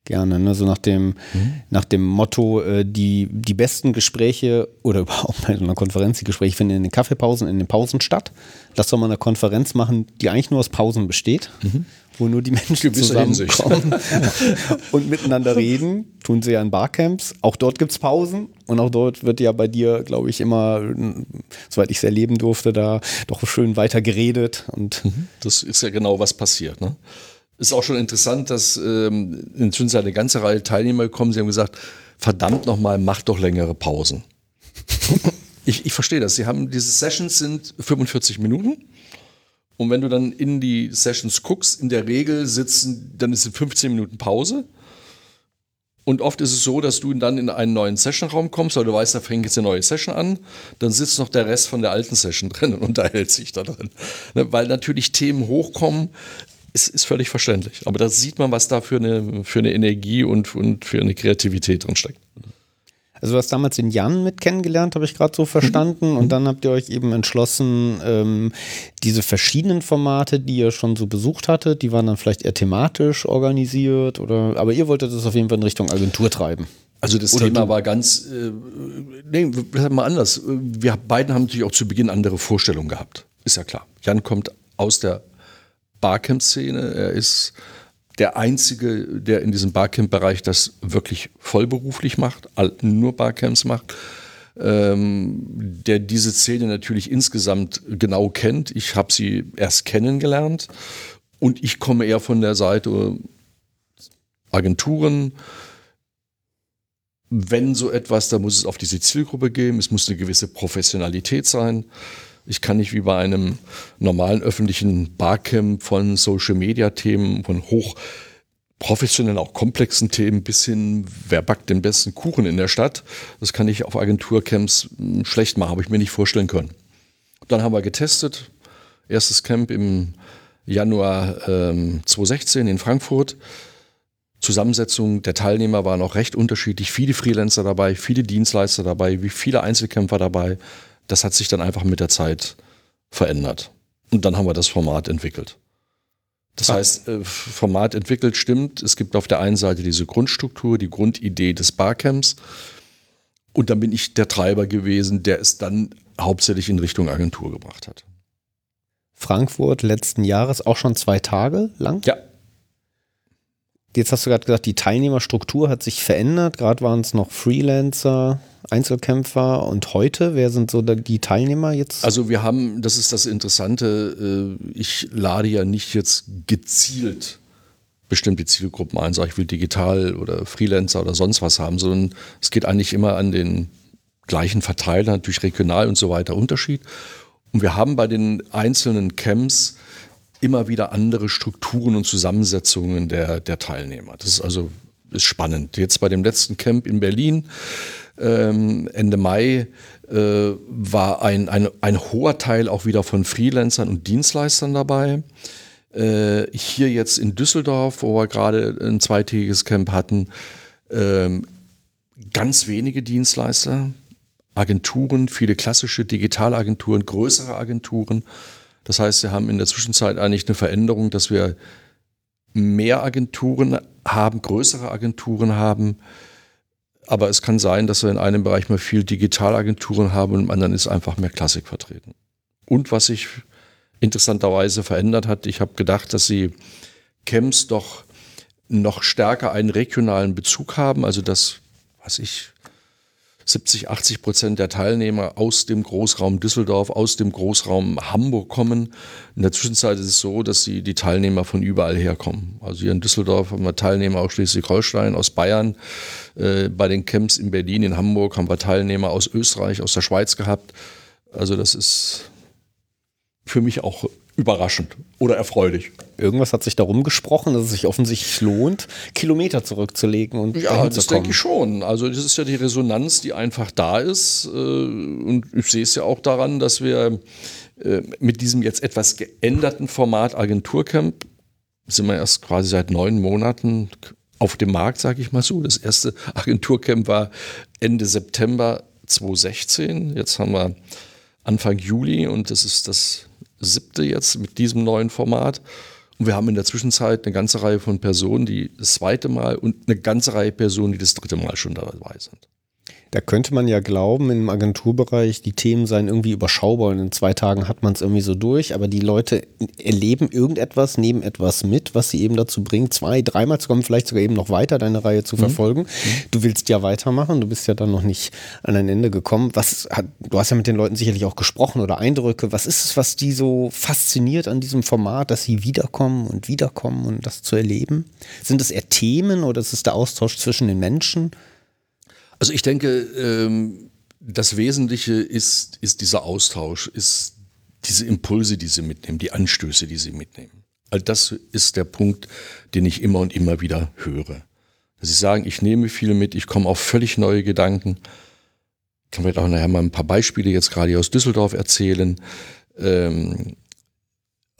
Speaker 2: gerne. Ne? So nach dem, mhm. nach dem Motto, äh, die, die besten Gespräche oder überhaupt bei einer Konferenz, die Gespräche finden in den Kaffeepausen, in den Pausen statt. Lass doch mal eine Konferenz machen, die eigentlich nur aus Pausen besteht, mhm. Wo nur die Menschen zusammenkommen und miteinander reden. Tun sie ja in Barcamps. Auch dort gibt es Pausen und auch dort wird ja bei dir, glaube ich, immer, soweit ich es erleben durfte, da doch schön weiter geredet. Und
Speaker 4: mhm. das ist ja genau, was passiert. Ne? Ist auch schon interessant, dass ähm, inzwischen eine ganze Reihe Teilnehmer gekommen Sie haben gesagt, verdammt nochmal, macht doch längere Pausen. ich, ich verstehe das. Sie haben, diese Sessions sind 45 Minuten. Und wenn du dann in die Sessions guckst, in der Regel sitzen, dann ist es 15 Minuten Pause. Und oft ist es so, dass du dann in einen neuen Sessionraum kommst, weil du weißt, da fängt jetzt eine neue Session an. Dann sitzt noch der Rest von der alten Session drin und unterhält sich da drin. Ne, weil natürlich Themen hochkommen, ist, ist völlig verständlich. Aber da sieht man, was da für eine, für eine Energie und, und für eine Kreativität drin steckt.
Speaker 2: Also du hast damals den Jan mit kennengelernt, habe ich gerade so verstanden. Mhm. Und dann habt ihr euch eben entschlossen, ähm, diese verschiedenen Formate, die ihr schon so besucht hattet, die waren dann vielleicht eher thematisch organisiert oder aber ihr wolltet es auf jeden Fall in Richtung Agentur treiben.
Speaker 4: Also das oder Thema war ganz, äh, nee, mal anders. Wir beiden haben natürlich auch zu Beginn andere Vorstellungen gehabt. Ist ja klar. Jan kommt aus der Barcamp-Szene. Er ist der Einzige, der in diesem Barcamp-Bereich das wirklich vollberuflich macht, nur Barcamps macht. Ähm, der diese Szene natürlich insgesamt genau kennt. Ich habe sie erst kennengelernt und ich komme eher von der Seite Agenturen. Wenn so etwas, da muss es auf diese Zielgruppe gehen, es muss eine gewisse Professionalität sein. Ich kann nicht wie bei einem normalen öffentlichen Barcamp von Social-Media-Themen, von hoch professionellen, auch komplexen Themen bis hin, wer backt den besten Kuchen in der Stadt, das kann ich auf Agenturcamps hm, schlecht machen, habe ich mir nicht vorstellen können. Dann haben wir getestet, erstes Camp im Januar ähm, 2016 in Frankfurt. Zusammensetzung der Teilnehmer war noch recht unterschiedlich. Viele Freelancer dabei, viele Dienstleister dabei, viele Einzelkämpfer dabei das hat sich dann einfach mit der Zeit verändert. Und dann haben wir das Format entwickelt. Das ah. heißt, äh, Format entwickelt stimmt. Es gibt auf der einen Seite diese Grundstruktur, die Grundidee des Barcamps. Und dann bin ich der Treiber gewesen, der es dann hauptsächlich in Richtung Agentur gebracht hat.
Speaker 2: Frankfurt letzten Jahres auch schon zwei Tage lang?
Speaker 4: Ja.
Speaker 2: Jetzt hast du gerade gesagt, die Teilnehmerstruktur hat sich verändert. Gerade waren es noch Freelancer, Einzelkämpfer und heute, wer sind so die Teilnehmer jetzt?
Speaker 4: Also wir haben, das ist das Interessante, äh, ich lade ja nicht jetzt gezielt bestimmte Zielgruppen ein, sage ich will digital oder Freelancer oder sonst was haben, sondern es geht eigentlich immer an den gleichen Verteiler, natürlich regional und so weiter Unterschied. Und wir haben bei den einzelnen Camps immer wieder andere Strukturen und Zusammensetzungen der, der Teilnehmer. Das ist also ist spannend. Jetzt bei dem letzten Camp in Berlin ähm, Ende Mai äh, war ein, ein, ein hoher Teil auch wieder von Freelancern und Dienstleistern dabei. Äh, hier jetzt in Düsseldorf, wo wir gerade ein zweitägiges Camp hatten, ähm, ganz wenige Dienstleister, Agenturen, viele klassische Digitalagenturen, größere Agenturen. Das heißt, wir haben in der Zwischenzeit eigentlich eine Veränderung, dass wir mehr Agenturen haben, größere Agenturen haben, aber es kann sein, dass wir in einem Bereich mal viel Digitalagenturen haben und im anderen ist einfach mehr Klassik vertreten. Und was sich interessanterweise verändert hat, ich habe gedacht, dass sie Camps doch noch stärker einen regionalen Bezug haben, also dass, was ich, 70, 80 Prozent der Teilnehmer aus dem Großraum Düsseldorf, aus dem Großraum Hamburg kommen. In der Zwischenzeit ist es so, dass die, die Teilnehmer von überall herkommen. Also hier in Düsseldorf haben wir Teilnehmer aus Schleswig-Holstein, aus Bayern. Äh, bei den Camps in Berlin, in Hamburg haben wir Teilnehmer aus Österreich, aus der Schweiz gehabt. Also das ist für mich auch überraschend oder erfreulich.
Speaker 2: Irgendwas hat sich darum gesprochen, dass es sich offensichtlich lohnt, Kilometer zurückzulegen und
Speaker 4: Ja,
Speaker 2: dahin
Speaker 4: das
Speaker 2: zu kommen.
Speaker 4: denke ich schon. Also das ist ja die Resonanz, die einfach da ist. Äh, Und ich sehe es ja auch daran, dass wir äh, mit diesem jetzt etwas geänderten Format Agenturcamp sind wir erst quasi seit neun Monaten auf dem Markt, sage ich mal so. Das erste Agenturcamp war Ende September 2016. Jetzt haben wir Anfang Juli und das ist das siebte jetzt mit diesem neuen Format. Und wir haben in der Zwischenzeit eine ganze Reihe von Personen, die das zweite Mal und eine ganze Reihe Personen, die das dritte Mal schon dabei sind.
Speaker 2: Da könnte man ja glauben, im Agenturbereich, die Themen seien irgendwie überschaubar und in zwei Tagen hat man es irgendwie so durch, aber die Leute erleben irgendetwas, nehmen etwas mit, was sie eben dazu bringt, zwei, dreimal zu kommen, vielleicht sogar eben noch weiter deine Reihe zu verfolgen. Du willst ja weitermachen, du bist ja dann noch nicht an ein Ende gekommen. Was hat, du hast ja mit den Leuten sicherlich auch gesprochen oder Eindrücke. Was ist es, was die so fasziniert an diesem Format, dass sie wiederkommen und wiederkommen und das zu erleben? Sind es eher Themen oder ist es der Austausch zwischen den Menschen?
Speaker 4: Also ich denke, ähm, das Wesentliche ist, ist dieser Austausch, ist diese Impulse, die sie mitnehmen, die Anstöße, die sie mitnehmen. All das ist der Punkt, den ich immer und immer wieder höre. Sie sagen, ich nehme viel mit, ich komme auf völlig neue Gedanken. Ich kann vielleicht auch nachher mal ein paar Beispiele jetzt gerade aus Düsseldorf erzählen. Ähm,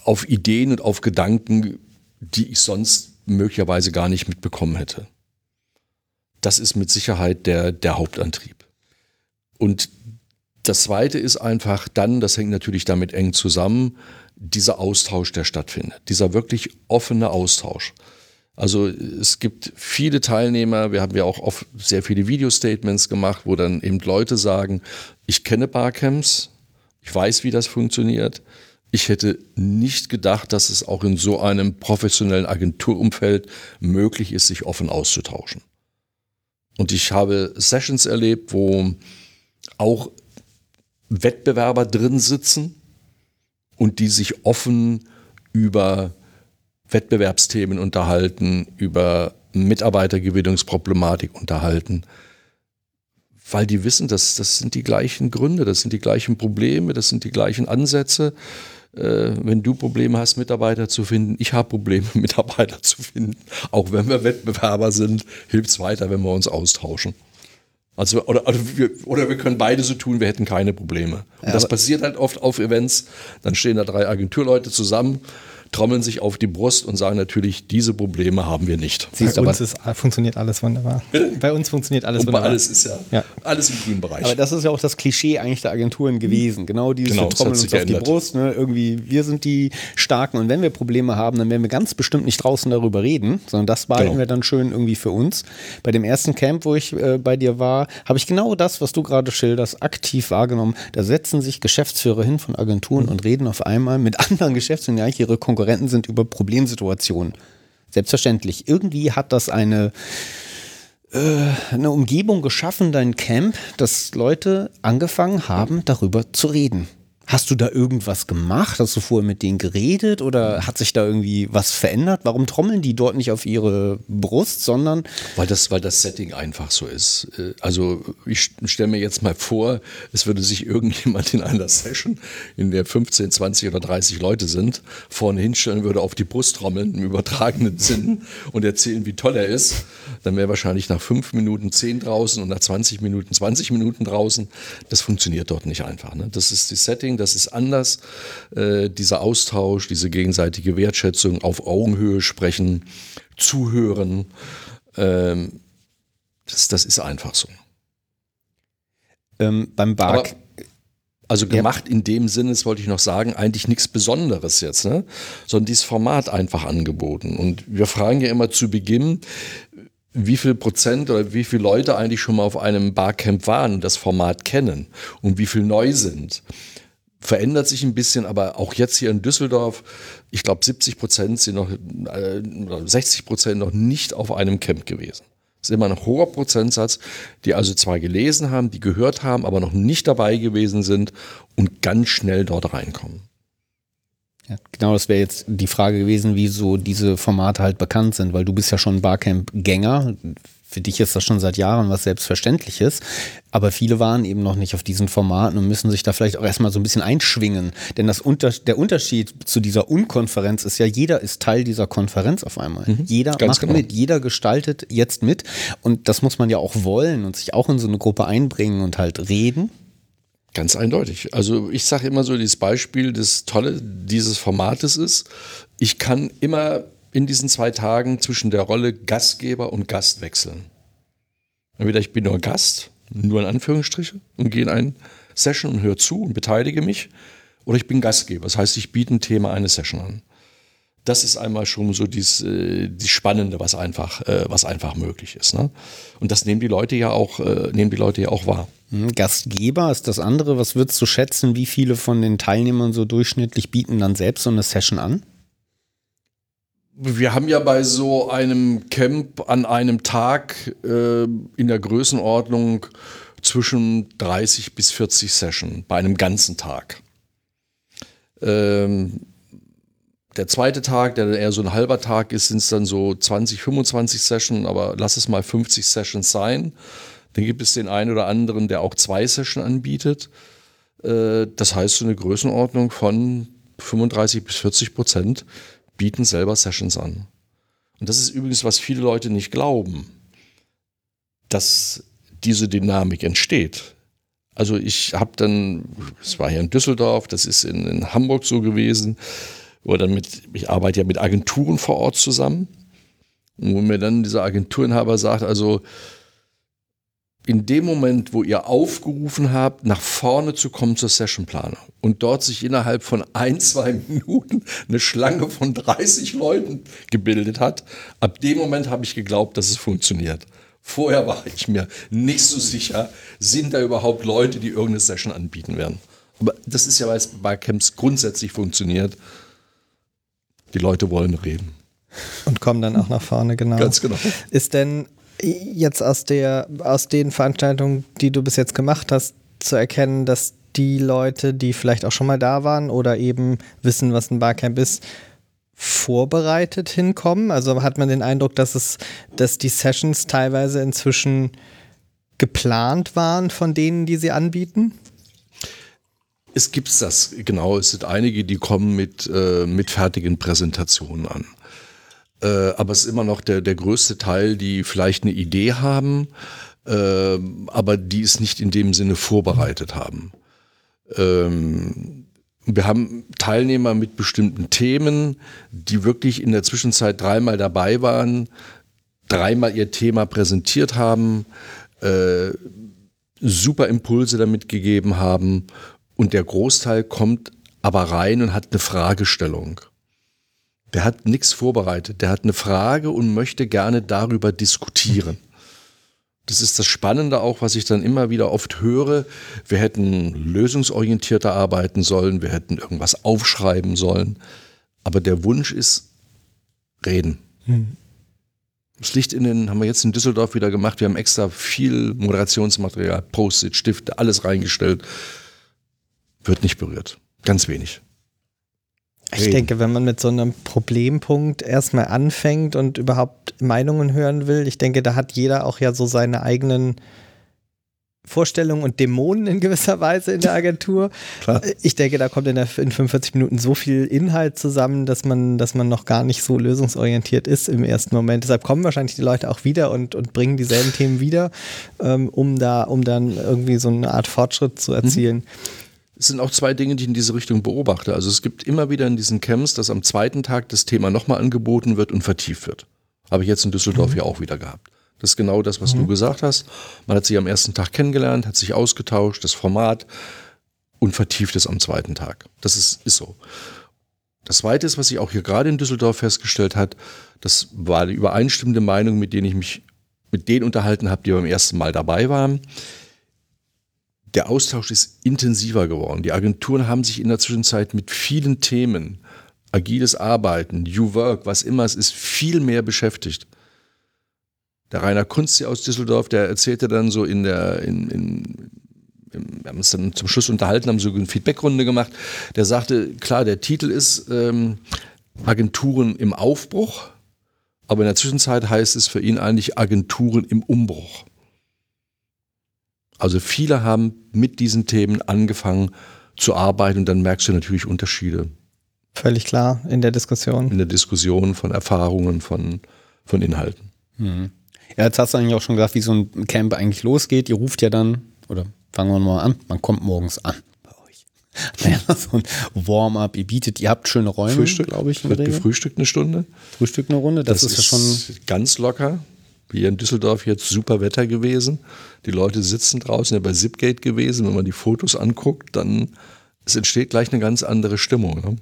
Speaker 4: auf Ideen und auf Gedanken, die ich sonst möglicherweise gar nicht mitbekommen hätte. Das ist mit Sicherheit der, der Hauptantrieb. Und das Zweite ist einfach dann, das hängt natürlich damit eng zusammen, dieser Austausch, der stattfindet. Dieser wirklich offene Austausch. Also es gibt viele Teilnehmer, wir haben ja auch oft sehr viele Video-Statements gemacht, wo dann eben Leute sagen, ich kenne Barcamps, ich weiß, wie das funktioniert. Ich hätte nicht gedacht, dass es auch in so einem professionellen Agenturumfeld möglich ist, sich offen auszutauschen. Und ich habe Sessions erlebt, wo auch Wettbewerber drin sitzen und die sich offen über Wettbewerbsthemen unterhalten, über Mitarbeitergewinnungsproblematik unterhalten, weil die wissen, dass das sind die gleichen Gründe, das sind die gleichen Probleme, das sind die gleichen Ansätze. Äh, wenn du Probleme hast, Mitarbeiter zu finden, ich habe Probleme, Mitarbeiter zu finden. Auch wenn wir Wettbewerber sind, hilft es weiter, wenn wir uns austauschen. Also, oder, oder, wir, oder wir können beide so tun, wir hätten keine Probleme. Und das passiert halt oft auf Events. Dann stehen da drei Agenturleute zusammen, trommeln sich auf die Brust und sagen natürlich, diese Probleme haben wir nicht.
Speaker 2: Siehst
Speaker 3: Bei
Speaker 2: aber,
Speaker 3: uns ist, funktioniert alles wunderbar. Bei uns funktioniert alles
Speaker 4: Und bei
Speaker 3: wunderbar.
Speaker 4: alles ist ja,
Speaker 3: Ja.
Speaker 4: alles im grünen Bereich.
Speaker 2: aber das ist ja auch das Klischee eigentlich der Agenturen gewesen. Genau dieses
Speaker 4: Genau,
Speaker 2: trommeln uns
Speaker 4: sich
Speaker 2: auf die
Speaker 4: geändert.
Speaker 2: Brust. Ne? Irgendwie, wir sind die Starken und wenn wir Probleme haben, dann werden wir ganz bestimmt nicht draußen darüber reden, sondern das behalten
Speaker 4: Genau.
Speaker 2: wir dann schön irgendwie für uns. Bei dem ersten Camp, wo ich äh, bei dir war, habe ich genau das, was du gerade schilderst, aktiv wahrgenommen. Da setzen sich Geschäftsführer hin von Agenturen und reden auf einmal mit anderen Geschäftsführern, die eigentlich ihre Konkurrenten sind, über Problemsituationen. Selbstverständlich. Irgendwie hat das eine eine Umgebung geschaffen, dein Camp, dass Leute angefangen haben, darüber zu reden. Hast du da irgendwas gemacht? Hast du vorher mit denen geredet oder hat sich da irgendwie was verändert? Warum trommeln die dort nicht auf ihre Brust, sondern
Speaker 4: Weil das, weil das Setting einfach so ist. Äh, Also ich stelle mir jetzt mal vor, es würde sich irgendjemand in einer Session, in der 15, 20 oder 30 Leute sind, vorne hinstellen würde, auf die Brust trommeln im übertragenen Sinn und erzählen, wie toll er ist. Dann wäre wahrscheinlich nach fünf Minuten 10 draußen und nach 20 Minuten 20 Minuten draußen. Das funktioniert dort nicht einfach. Ne? Das ist das Setting, das ist anders. Äh, dieser Austausch, diese gegenseitige Wertschätzung, auf Augenhöhe sprechen, zuhören. Ähm, das, das ist einfach so.
Speaker 2: ähm, beim Bark.
Speaker 4: also gemacht in dem Sinne, das wollte ich noch sagen, eigentlich nichts Besonderes jetzt, ne? sondern dieses Format einfach angeboten. Und wir fragen ja immer zu Beginn, wie viel Prozent oder wie viele Leute eigentlich schon mal auf einem Barcamp waren und das Format kennen und wie viel neu sind. Verändert sich ein bisschen, aber auch jetzt hier in Düsseldorf, ich glaube 70 Prozent sind noch, äh, oder 60 Prozent noch nicht auf einem Camp gewesen. Das ist immer ein hoher Prozentsatz, die also zwar gelesen haben, die gehört haben, aber noch nicht dabei gewesen sind und ganz schnell dort reinkommen.
Speaker 2: Ja, genau, das wäre jetzt die Frage gewesen, wieso diese Formate halt bekannt sind, weil du bist ja schon Barcamp-Gänger. Für dich ist das schon seit Jahren was Selbstverständliches. Aber viele waren eben noch nicht auf diesen Formaten und müssen sich da vielleicht auch erstmal so ein bisschen einschwingen. Denn das Unter der Unterschied zu dieser Unkonferenz ist ja, jeder ist Teil dieser Konferenz auf einmal. Jeder
Speaker 4: ganz
Speaker 2: macht
Speaker 4: genau.
Speaker 2: mit, jeder gestaltet jetzt mit. Und das muss man ja auch wollen und sich auch in so eine Gruppe einbringen und halt reden.
Speaker 4: Ganz eindeutig. Also ich sage immer so, dieses Beispiel, das Tolle dieses Formates ist, ich kann immer in diesen zwei Tagen zwischen der Rolle Gastgeber und Gast wechseln. Entweder ich bin nur Gast, nur in Anführungsstriche, und gehe in eine Session und höre zu und beteilige mich, oder ich bin Gastgeber. Das heißt, ich biete ein Thema eine Session an. Das ist einmal schon so dies, äh, die Spannende, was einfach, äh, was einfach möglich ist. Ne? Und das nehmen die Leute ja auch, äh, nehmen die Leute ja auch wahr.
Speaker 2: Hm, Gastgeber ist das andere. Was würdest du schätzen, wie viele von den Teilnehmern so durchschnittlich bieten dann selbst so eine Session an?
Speaker 4: Wir haben ja bei so einem Camp an einem Tag äh, in der Größenordnung zwischen 30 bis 40 Session bei einem ganzen Tag. Ähm, der zweite Tag, der eher so ein halber Tag ist, sind es dann so 20, 25 Session, aber lass es mal 50 Sessions sein. Dann gibt es den einen oder anderen, der auch zwei Session anbietet. Äh, das heißt, so eine Größenordnung von 35 bis 40 Prozent bieten selber Sessions an. Und das ist übrigens, was viele Leute nicht glauben, dass diese Dynamik entsteht. Also ich habe dann, es war hier in Düsseldorf, das ist in, in Hamburg so gewesen, wo dann mit, ich arbeite ja mit Agenturen vor Ort zusammen, wo mir dann dieser Agenturinhaber sagt, also in dem Moment, wo ihr aufgerufen habt, nach vorne zu kommen zur Sessionplaner und dort sich innerhalb von ein, zwei Minuten eine Schlange von 30 Leuten gebildet hat, ab dem Moment habe ich geglaubt, dass es funktioniert. Vorher war ich mir nicht so sicher, sind da überhaupt Leute, die irgendeine Session anbieten werden. Aber das ist ja, weil es bei Camps grundsätzlich funktioniert. Die Leute wollen reden.
Speaker 3: Und kommen dann auch nach vorne, genau.
Speaker 4: Ganz genau.
Speaker 3: Ist denn jetzt aus, der, aus den Veranstaltungen, die du bis jetzt gemacht hast, zu erkennen, dass die Leute, die vielleicht auch schon mal da waren oder eben wissen, was ein Barcamp ist, vorbereitet hinkommen? Also hat man den Eindruck, dass es, dass die Sessions teilweise inzwischen geplant waren von denen, die sie anbieten?
Speaker 4: Es gibt das, genau. Es sind einige, die kommen mit, äh, mit fertigen Präsentationen an. Äh, aber es ist immer noch der, der größte Teil, die vielleicht eine Idee haben, äh, aber die es nicht in dem Sinne vorbereitet haben. Ähm, wir haben Teilnehmer mit bestimmten Themen, die wirklich in der Zwischenzeit dreimal dabei waren, dreimal ihr Thema präsentiert haben, äh, super Impulse damit gegeben haben und der Großteil kommt aber rein und hat eine Fragestellung. Der hat nichts vorbereitet, der hat eine Frage und möchte gerne darüber diskutieren. Das ist das Spannende auch, was ich dann immer wieder oft höre. Wir hätten lösungsorientierter arbeiten sollen, wir hätten irgendwas aufschreiben sollen. Aber der Wunsch ist reden. Das Licht in den haben wir jetzt in Düsseldorf wieder gemacht. Wir haben extra viel Moderationsmaterial, Post-it, Stifte, alles reingestellt. Wird nicht berührt. Ganz wenig.
Speaker 3: Ich
Speaker 4: Reden.
Speaker 3: denke, wenn man mit so einem Problempunkt erstmal anfängt und überhaupt Meinungen hören will, ich denke, da hat jeder auch ja so seine eigenen Vorstellungen und Dämonen in gewisser Weise in der Agentur.
Speaker 4: Klar.
Speaker 3: Ich denke, da kommt in, der, in 45 Minuten so viel Inhalt zusammen, dass man, dass man noch gar nicht so lösungsorientiert ist im ersten Moment. Deshalb kommen wahrscheinlich die Leute auch wieder und, und bringen dieselben Themen wieder, ähm, um da, um dann irgendwie so eine Art Fortschritt zu erzielen.
Speaker 4: Es sind auch zwei Dinge, die ich in diese Richtung beobachte. Also es gibt immer wieder in diesen Camps, dass am zweiten Tag das Thema nochmal angeboten wird und vertieft wird. Habe ich jetzt in Düsseldorf ja auch wieder gehabt. Das ist genau das, was du gesagt hast. Man hat sich am ersten Tag kennengelernt, hat sich ausgetauscht, das Format und vertieft es am zweiten Tag. Das ist, ist so. Das zweite ist, was sich auch hier gerade in Düsseldorf festgestellt hat, das war die übereinstimmende Meinung, mit denen ich mich mit denen unterhalten habe, die beim ersten Mal dabei waren der Austausch ist intensiver geworden. Die Agenturen haben sich in der Zwischenzeit mit vielen Themen, agiles Arbeiten, New Work, was immer es ist, viel mehr beschäftigt. der Rainer Kunst aus Düsseldorf, der erzählte dann so in der, in, in, wir haben uns dann zum Schluss unterhalten, haben so eine Feedbackrunde gemacht. Der sagte, klar, der Titel ist ähm, Agenturen im Aufbruch, aber in der Zwischenzeit heißt es für ihn eigentlich Agenturen im Umbruch. Also viele haben mit diesen Themen angefangen zu arbeiten und dann merkst du natürlich Unterschiede
Speaker 3: Völlig klar in der Diskussion.
Speaker 4: in der Diskussion von Erfahrungen, von, von Inhalten.
Speaker 2: Ja, jetzt hast du eigentlich auch schon gesagt, wie so ein Camp eigentlich losgeht. Ihr ruft ja dann, oder fangen wir mal an, man kommt morgens an bei euch. Naja, so ein Warm-up, ihr bietet, ihr habt schöne Räume,
Speaker 4: Frühstück,
Speaker 2: glaube ich,
Speaker 4: wird gefrühstückt eine Stunde.
Speaker 2: Frühstück eine Runde, das, ist ja schon
Speaker 4: ganz locker. Hier in Düsseldorf jetzt super Wetter gewesen. Die Leute sitzen draußen, ja bei Zipgate gewesen. Wenn man die Fotos anguckt, dann es entsteht gleich eine ganz andere Stimmung. Ne?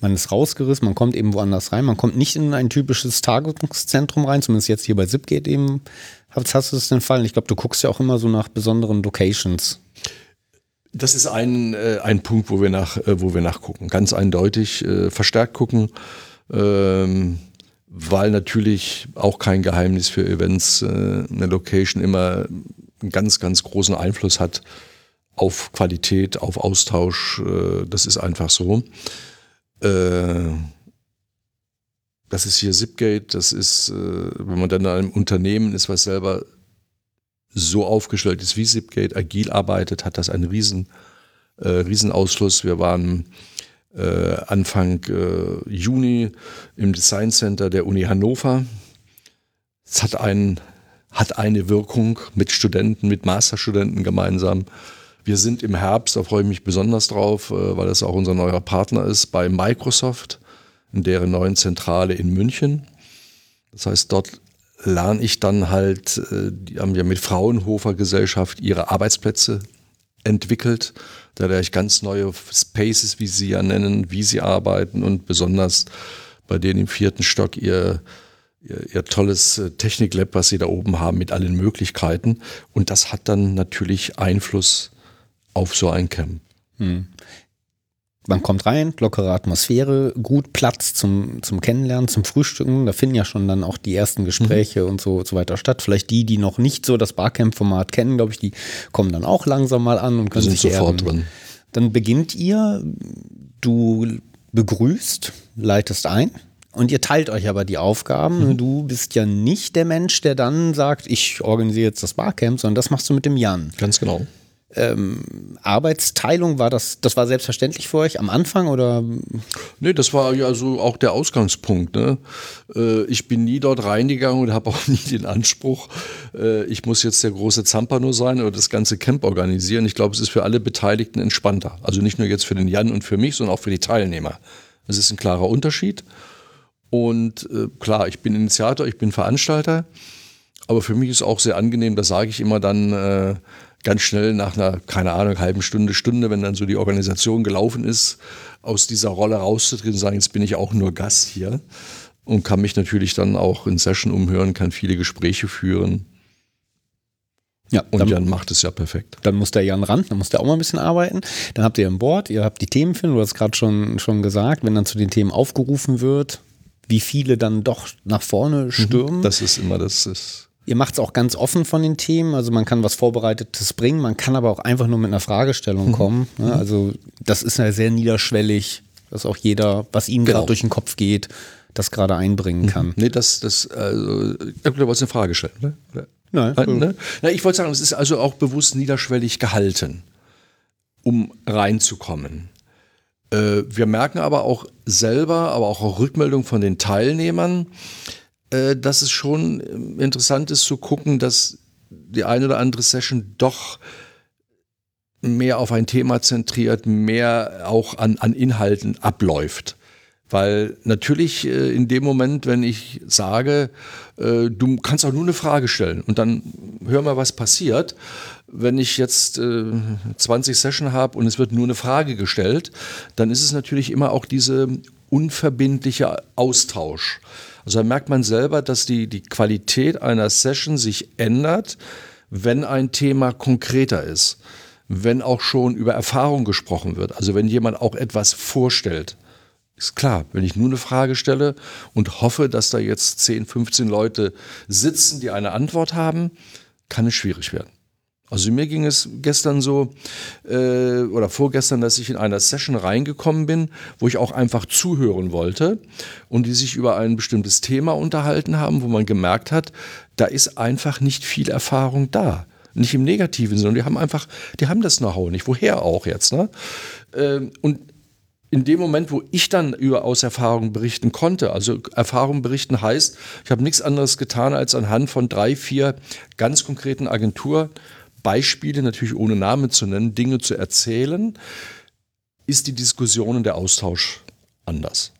Speaker 2: Man ist rausgerissen, man kommt eben woanders rein. Man kommt nicht in ein typisches Tagungszentrum rein, zumindest jetzt hier bei Zipgate eben. Hast, hast du das den Fall? Ich glaube, du guckst ja auch immer so nach besonderen Locations.
Speaker 4: Das ist ein, äh, ein Punkt, wo wir, nach, äh, wo wir nachgucken. Ganz eindeutig äh, verstärkt gucken, ähm, weil natürlich auch kein Geheimnis für Events äh, eine Location immer einen ganz, ganz großen Einfluss hat auf Qualität, auf Austausch. Äh, das ist einfach so. Äh, das ist hier Zipgate, das ist, wenn man dann in einem Unternehmen ist, was selber so aufgestellt ist wie Zipgate, agil arbeitet, hat das einen riesen, riesen Ausfluss. Wir waren äh, Anfang äh, Juni im Design Center der Uni Hannover. Es hat, ein, hat eine Wirkung mit Studenten, mit Masterstudenten gemeinsam. Wir sind im Herbst, da freue ich mich besonders drauf, äh, weil das auch unser neuer Partner ist, bei Microsoft in deren neuen Zentrale in München. Das heißt, dort lerne ich dann halt, äh, die haben ja mit Fraunhofer Gesellschaft ihre Arbeitsplätze entwickelt. Da lerne ich ganz neue Spaces, wie sie ja nennen, wie sie arbeiten und besonders bei denen im vierten Stock ihr, ihr, ihr tolles äh, Techniklab, was sie da oben haben mit allen Möglichkeiten. Und das hat dann natürlich Einfluss auf so ein Camp.
Speaker 2: Man kommt rein, lockere Atmosphäre, gut Platz zum, zum Kennenlernen, zum Frühstücken. Da finden ja schon dann auch die ersten Gespräche und so, so weiter statt. Vielleicht die, die noch nicht so das Barcamp-Format kennen, glaube ich, die kommen dann auch langsam mal an und können sich
Speaker 4: sofort
Speaker 2: erden.
Speaker 4: drin.
Speaker 2: Dann beginnt ihr, du begrüßt, leitest ein und ihr teilt euch aber die Aufgaben. Du bist ja nicht der Mensch, der dann sagt, ich organisiere jetzt das Barcamp, sondern das machst du mit dem Jan.
Speaker 4: Ganz genau.
Speaker 2: Arbeitsteilung, war das, das war selbstverständlich für euch am Anfang oder?
Speaker 4: Nee, das war ja so auch der Ausgangspunkt. Ne? Äh, Ich bin nie dort reingegangen und habe auch nie den Anspruch, äh, ich muss jetzt der große Zampano sein oder das ganze Camp organisieren. Ich glaube, es ist für alle Beteiligten entspannter. Also nicht nur jetzt für den Jan und für mich, sondern auch für die Teilnehmer. Es ist ein klarer Unterschied. Und äh, klar, ich bin Initiator, ich bin Veranstalter. Aber für mich ist auch sehr angenehm, das sage ich immer dann äh, ganz schnell nach einer, keine Ahnung, halben Stunde, Stunde, wenn dann so die Organisation gelaufen ist, aus dieser Rolle rauszutreten und sagen, jetzt bin ich auch nur Gast hier und kann mich natürlich dann auch in Session umhören, kann viele Gespräche führen.
Speaker 2: Ja,
Speaker 4: Und
Speaker 2: dann,
Speaker 4: Jan macht es ja perfekt.
Speaker 2: dann muss der Jan ran, dann muss der auch mal ein bisschen arbeiten. Dann habt ihr ein Board, ihr habt die Themen finden, du hast gerade schon, schon gesagt, wenn dann zu den Themen aufgerufen wird, wie viele dann doch nach vorne stürmen.
Speaker 4: Das ist immer das. Ist,
Speaker 2: Ihr macht es auch ganz offen von den Themen, also man kann was Vorbereitetes bringen, man kann aber auch einfach nur mit einer Fragestellung kommen. Ne? Also das ist ja sehr niederschwellig, dass auch jeder, was ihm
Speaker 4: Genau.
Speaker 2: gerade durch den Kopf geht, das gerade einbringen kann.
Speaker 4: nee, das, das, also, du wolltest eine Frage stellen, ne?
Speaker 2: Nein,
Speaker 4: Nein, ne? Na, ich wollte sagen, es ist also auch bewusst niederschwellig gehalten, um reinzukommen. Äh, wir merken aber auch selber, aber auch auf Rückmeldung von den Teilnehmern, äh, dass es schon äh, interessant ist zu gucken, dass die eine oder andere Session doch mehr auf ein Thema zentriert, mehr auch an, an Inhalten abläuft. Weil natürlich äh, in dem Moment, wenn ich sage, äh, du kannst auch nur eine Frage stellen und dann hör mal, was passiert. Wenn ich jetzt äh, 20 Session habe und es wird nur eine Frage gestellt, dann ist es natürlich immer auch diese unverbindliche Austausch. Also da merkt man selber, dass die, die Qualität einer Session sich ändert, wenn ein Thema konkreter ist, wenn auch schon über Erfahrung gesprochen wird, also wenn jemand auch etwas vorstellt Ist klar, wenn ich nur eine Frage stelle und hoffe, dass da jetzt 10, 15 Leute sitzen, die eine Antwort haben, kann es schwierig werden. Also mir ging es gestern so äh, oder vorgestern, dass ich in einer Session reingekommen bin, wo ich auch einfach zuhören wollte und die sich über ein bestimmtes Thema unterhalten haben, wo man gemerkt hat, da ist einfach nicht viel Erfahrung da. Nicht im negativen, sondern die haben einfach, die haben das Know-how nicht. Woher auch jetzt? Ne? Ähm, und in dem Moment, wo ich dann über aus Erfahrung berichten konnte, also Erfahrung berichten heißt, ich habe nichts anderes getan, als anhand von drei, vier ganz konkreten Agenturbeispiele, natürlich ohne Namen zu nennen, Dinge zu erzählen, ist die Diskussion und der Austausch anders.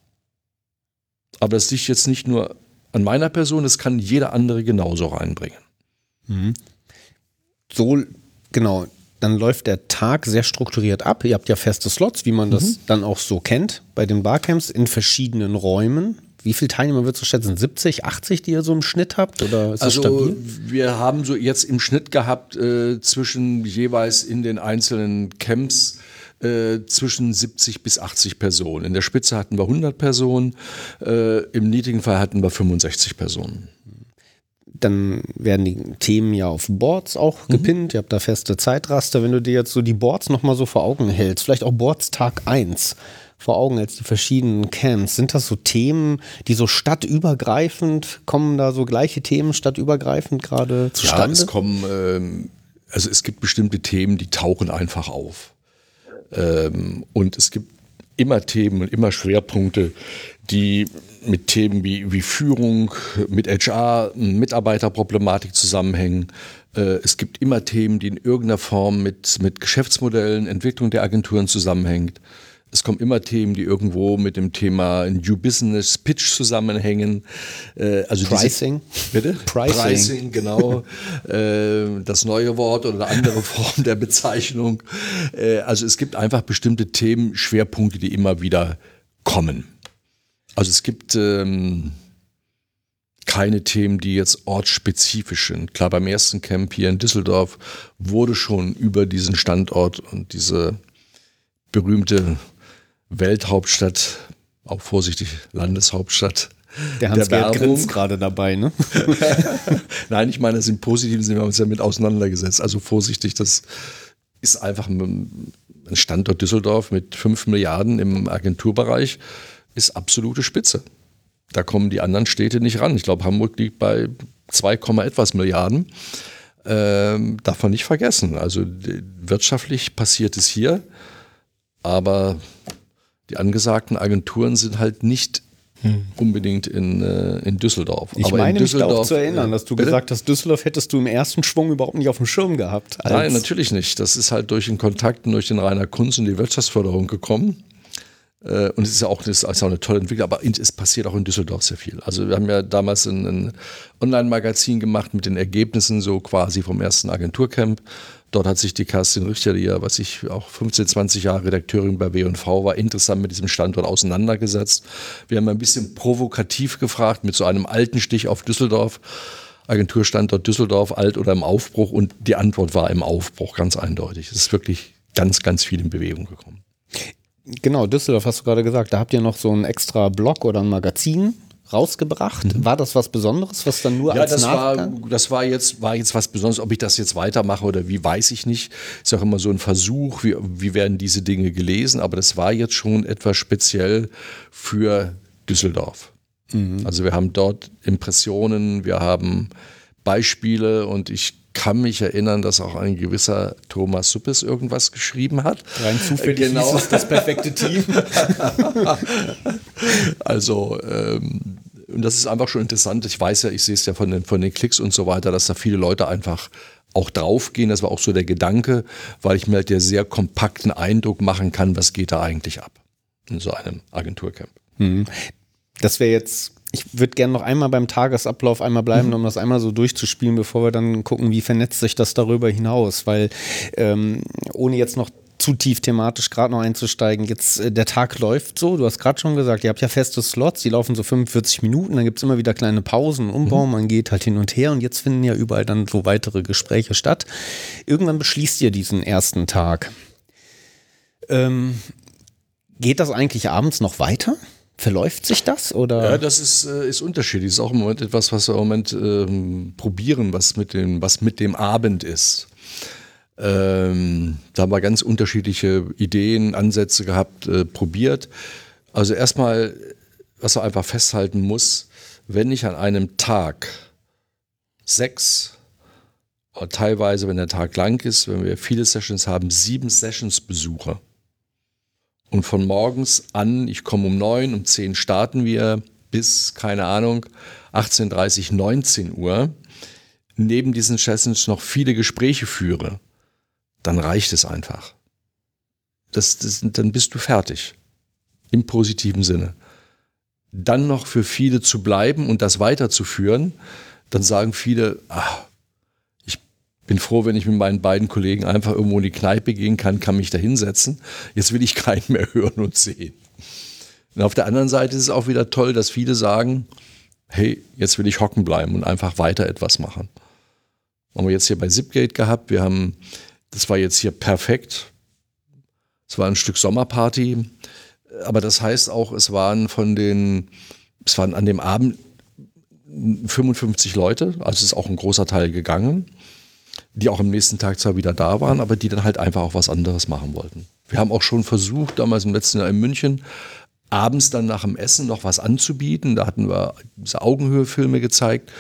Speaker 4: Aber das liegt jetzt nicht nur an meiner Person, das kann jeder andere genauso reinbringen.
Speaker 2: So, genau. Dann läuft der Tag sehr strukturiert ab. Ihr habt ja feste Slots, wie man das dann auch so kennt, bei den Barcamps in verschiedenen Räumen. Wie viele Teilnehmer würdest du schätzen? 70, 80, die ihr so im Schnitt habt? Oder ist
Speaker 4: Also
Speaker 2: stabil?
Speaker 4: wir haben so jetzt im Schnitt gehabt äh, zwischen jeweils in den einzelnen Camps äh, zwischen 70 bis 80 Personen. In der Spitze hatten wir 100 Personen, äh, im niedrigen Fall hatten wir 65 Personen.
Speaker 2: Dann werden die Themen ja auf Boards auch gepinnt. Ihr habt da feste Zeitraster. Wenn du dir jetzt so die Boards nochmal so vor Augen hältst, vielleicht auch Boards Tag 1 vor Augen hältst, die verschiedenen Camps, sind das so Themen, die so stadtübergreifend, kommen da so gleiche Themen stadtübergreifend gerade
Speaker 4: Ja,
Speaker 2: zustande?
Speaker 4: es kommen, ähm, also es gibt bestimmte Themen, die tauchen einfach auf. Ähm, und es gibt immer Themen und immer Schwerpunkte, die mit Themen wie, wie Führung, mit HR, Mitarbeiterproblematik zusammenhängen. Äh, es gibt immer Themen, die in irgendeiner Form mit, mit Geschäftsmodellen, Entwicklung der Agenturen zusammenhängt. Es kommen immer Themen, die irgendwo mit dem Thema New Business Pitch zusammenhängen. Äh, also diese-
Speaker 2: Pricing?
Speaker 4: Bitte?
Speaker 2: Pricing.
Speaker 4: genau. äh, das neue Wort oder eine andere Form der Bezeichnung. Äh, also es gibt einfach bestimmte Themen, Schwerpunkte, die immer wieder kommen. Also es gibt ähm, keine Themen, die jetzt ortsspezifisch sind. Klar, beim ersten Camp hier in Düsseldorf wurde schon über diesen Standort und diese berühmte Welthauptstadt, auch vorsichtig Landeshauptstadt,
Speaker 2: der Hans-Gerd grinst gerade dabei, ne?
Speaker 4: Nein, ich meine, das im positiven Sinne, wir haben uns ja mit auseinandergesetzt. Also vorsichtig, das ist einfach ein Standort Düsseldorf mit 5 Milliarden im Agenturbereich, ist absolute Spitze. Da kommen die anderen Städte nicht ran. Ich glaube, Hamburg liegt bei 2, Komma etwas Milliarden. Ähm, darf man nicht vergessen. Also wirtschaftlich passiert es hier, aber die angesagten Agenturen sind halt nicht unbedingt in, äh, in Düsseldorf.
Speaker 2: Ich
Speaker 4: aber in
Speaker 2: meine mich da auch
Speaker 4: Düsseldorf,
Speaker 2: zu erinnern, dass du
Speaker 4: bitte?
Speaker 2: gesagt hast, Düsseldorf hättest du im ersten Schwung überhaupt nicht auf dem Schirm gehabt.
Speaker 4: Nein, natürlich nicht. Das ist halt durch den Kontakt und durch den Rainer Kunz und die Wirtschaftsförderung gekommen. Äh, Und es ist ja auch, ist auch eine tolle Entwicklung, aber es passiert auch in Düsseldorf sehr viel. Also wir haben ja damals ein, ein Online-Magazin gemacht mit den Ergebnissen so quasi vom ersten Agenturcamp. Dort hat sich die Kerstin Richter, die ja, was ich auch 15, 20 Jahre Redakteurin bei W&V war, interessant mit diesem Standort auseinandergesetzt. Wir haben ein bisschen provokativ gefragt mit so einem alten Stich auf Düsseldorf. Agenturstandort Düsseldorf, alt oder im Aufbruch? Und die Antwort war im Aufbruch, ganz eindeutig. Es ist wirklich ganz, ganz viel in Bewegung gekommen.
Speaker 2: Genau, Düsseldorf hast du gerade gesagt. Da habt ihr noch so ein extra Blog oder ein Magazin rausgebracht. War das was Besonderes, was dann nur
Speaker 4: Mhm. Ja,
Speaker 2: als
Speaker 4: das war,
Speaker 2: Nachgang?
Speaker 4: das war jetzt, war jetzt was Besonderes. Ob ich das jetzt weitermache oder wie, weiß ich nicht. Ist auch immer so ein Versuch, wie, wie werden diese Dinge gelesen. Aber das war jetzt schon etwas speziell für Düsseldorf. Also wir haben dort Impressionen, wir haben Beispiele und ich kann mich erinnern, dass auch ein gewisser Thomas Suppes irgendwas geschrieben hat.
Speaker 2: Rein zufällig
Speaker 4: Genau.
Speaker 2: hieß es das perfekte Team.
Speaker 4: Also, ähm, und das ist einfach schon interessant. Ich weiß ja, ich sehe es ja von den, von den Klicks und so weiter, dass da viele Leute einfach auch draufgehen. Das war auch so der Gedanke, weil ich mir halt der sehr kompakten Eindruck machen kann, was geht da eigentlich ab in so einem Agenturcamp.
Speaker 2: Das wäre jetzt, ich würde gerne noch einmal beim Tagesablauf einmal bleiben, um das einmal so durchzuspielen, bevor wir dann gucken, wie vernetzt sich das darüber hinaus. Weil ähm, ohne jetzt noch zu tief thematisch gerade noch einzusteigen, jetzt äh, der Tag läuft so, du hast gerade schon gesagt, ihr habt ja feste Slots, die laufen so 45 Minuten, dann gibt es immer wieder kleine Pausen, Umbau, man geht halt hin und her und jetzt finden ja überall dann so weitere Gespräche statt. Irgendwann beschließt ihr diesen ersten Tag. Ähm, Geht das eigentlich abends noch weiter? Verläuft sich das oder?
Speaker 4: Ja, das ist, äh, ist unterschiedlich. Das ist auch im Moment etwas, was wir im Moment ähm, probieren, was mit, dem, was mit dem Abend ist. Ähm, da haben wir ganz unterschiedliche Ideen, Ansätze gehabt, äh, probiert. Also erstmal, was man einfach festhalten muss, wenn ich an einem Tag sechs teilweise, wenn der Tag lang ist, wenn wir viele Sessions haben, sieben Sessions Besucher. Und von morgens an, ich komme um neun, um zehn starten wir bis, keine Ahnung, 18.30, 19 Uhr, neben diesen Sessions noch viele Gespräche führe, dann reicht es einfach. Das, das, dann bist du fertig. Im positiven Sinne. Dann noch für viele zu bleiben und das weiterzuführen, dann sagen viele, ach, bin froh, wenn ich mit meinen beiden Kollegen einfach irgendwo in die Kneipe gehen kann, kann mich da hinsetzen. Jetzt will ich keinen mehr hören und sehen. Und auf der anderen Seite ist es auch wieder toll, dass viele sagen, hey, jetzt will ich hocken bleiben und einfach weiter etwas machen. Haben wir jetzt hier bei Zipgate gehabt. Wir haben, das war jetzt hier perfekt. Es war ein Stück Sommerparty. Aber das heißt auch, es waren von den, es waren an dem Abend 55 Leute, also ist auch ein großer Teil gegangen, die auch am nächsten Tag zwar wieder da waren, aber die dann halt einfach auch was anderes machen wollten. Wir haben auch schon versucht, damals im letzten Jahr in München, abends dann nach dem Essen noch was anzubieten. Da hatten wir diese Augenhöhe-Filme gezeigt.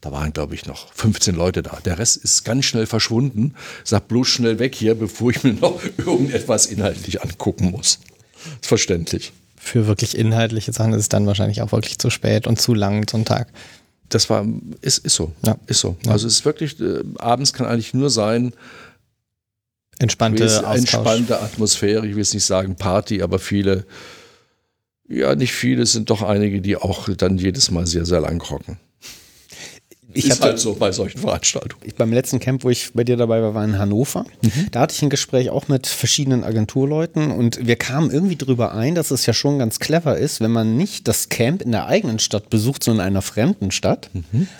Speaker 4: Da waren, glaube ich, noch 15 Leute da. Der Rest ist ganz schnell verschwunden. Sag bloß schnell weg hier, bevor ich mir noch irgendetwas inhaltlich angucken muss. Ist verständlich.
Speaker 3: Für wirklich inhaltliche Sachen ist es dann wahrscheinlich auch wirklich zu spät und zu lang ein Tag.
Speaker 4: Das war, ist, ist so.
Speaker 3: Ja.
Speaker 4: Ist so.
Speaker 3: Ja.
Speaker 4: Also es ist wirklich, äh, abends kann eigentlich nur sein,
Speaker 3: Entspannte
Speaker 4: entspannte Atmosphäre. Ich will jetzt nicht sagen Party, aber viele, ja, nicht viele, es sind doch einige, die auch dann jedes Mal sehr, sehr lang rocken.
Speaker 2: Ich
Speaker 4: ist halt so bei solchen Veranstaltungen.
Speaker 2: Ich, beim letzten Camp, wo ich bei dir dabei war, war in Hannover. Da hatte ich ein Gespräch auch mit verschiedenen Agenturleuten und wir kamen irgendwie drüber ein, dass es ja schon ganz clever ist, wenn man nicht das Camp in der eigenen Stadt besucht, sondern in einer fremden Stadt,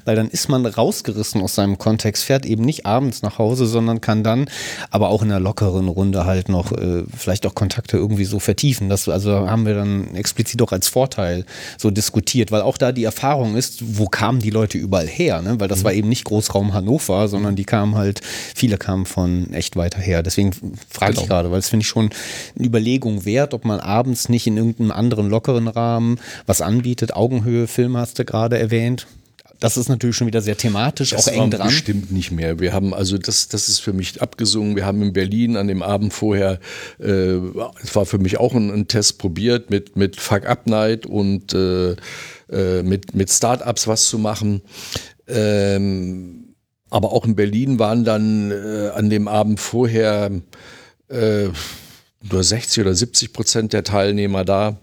Speaker 2: weil dann ist man rausgerissen aus seinem Kontext, fährt eben nicht abends nach Hause, sondern kann dann aber auch in einer lockeren Runde halt noch äh, vielleicht auch Kontakte irgendwie so vertiefen. Das also haben wir dann explizit auch als Vorteil so diskutiert, weil auch da die Erfahrung ist, wo kamen die Leute überall her, ne? weil das war eben nicht Großraum Hannover, sondern die kamen halt, viele kamen von echt weiter her. Deswegen frage ich gerade, weil es finde ich schon eine Überlegung wert, ob man abends nicht in irgendeinem anderen lockeren Rahmen was anbietet. Augenhöhe, Film hast du gerade erwähnt. Das ist natürlich schon wieder sehr thematisch, auch
Speaker 4: Das
Speaker 2: eng
Speaker 4: war
Speaker 2: dran.
Speaker 4: Bestimmt nicht mehr. Wir haben also das, das ist für mich abgesungen. Wir haben in Berlin an dem Abend vorher, äh, es war für mich auch ein, ein Test probiert mit mit Fuck Up Night und äh, äh, mit mit Startups was zu machen. Ähm, aber auch in Berlin waren dann äh, an dem Abend vorher äh, nur 60 oder 70 Prozent der Teilnehmer da.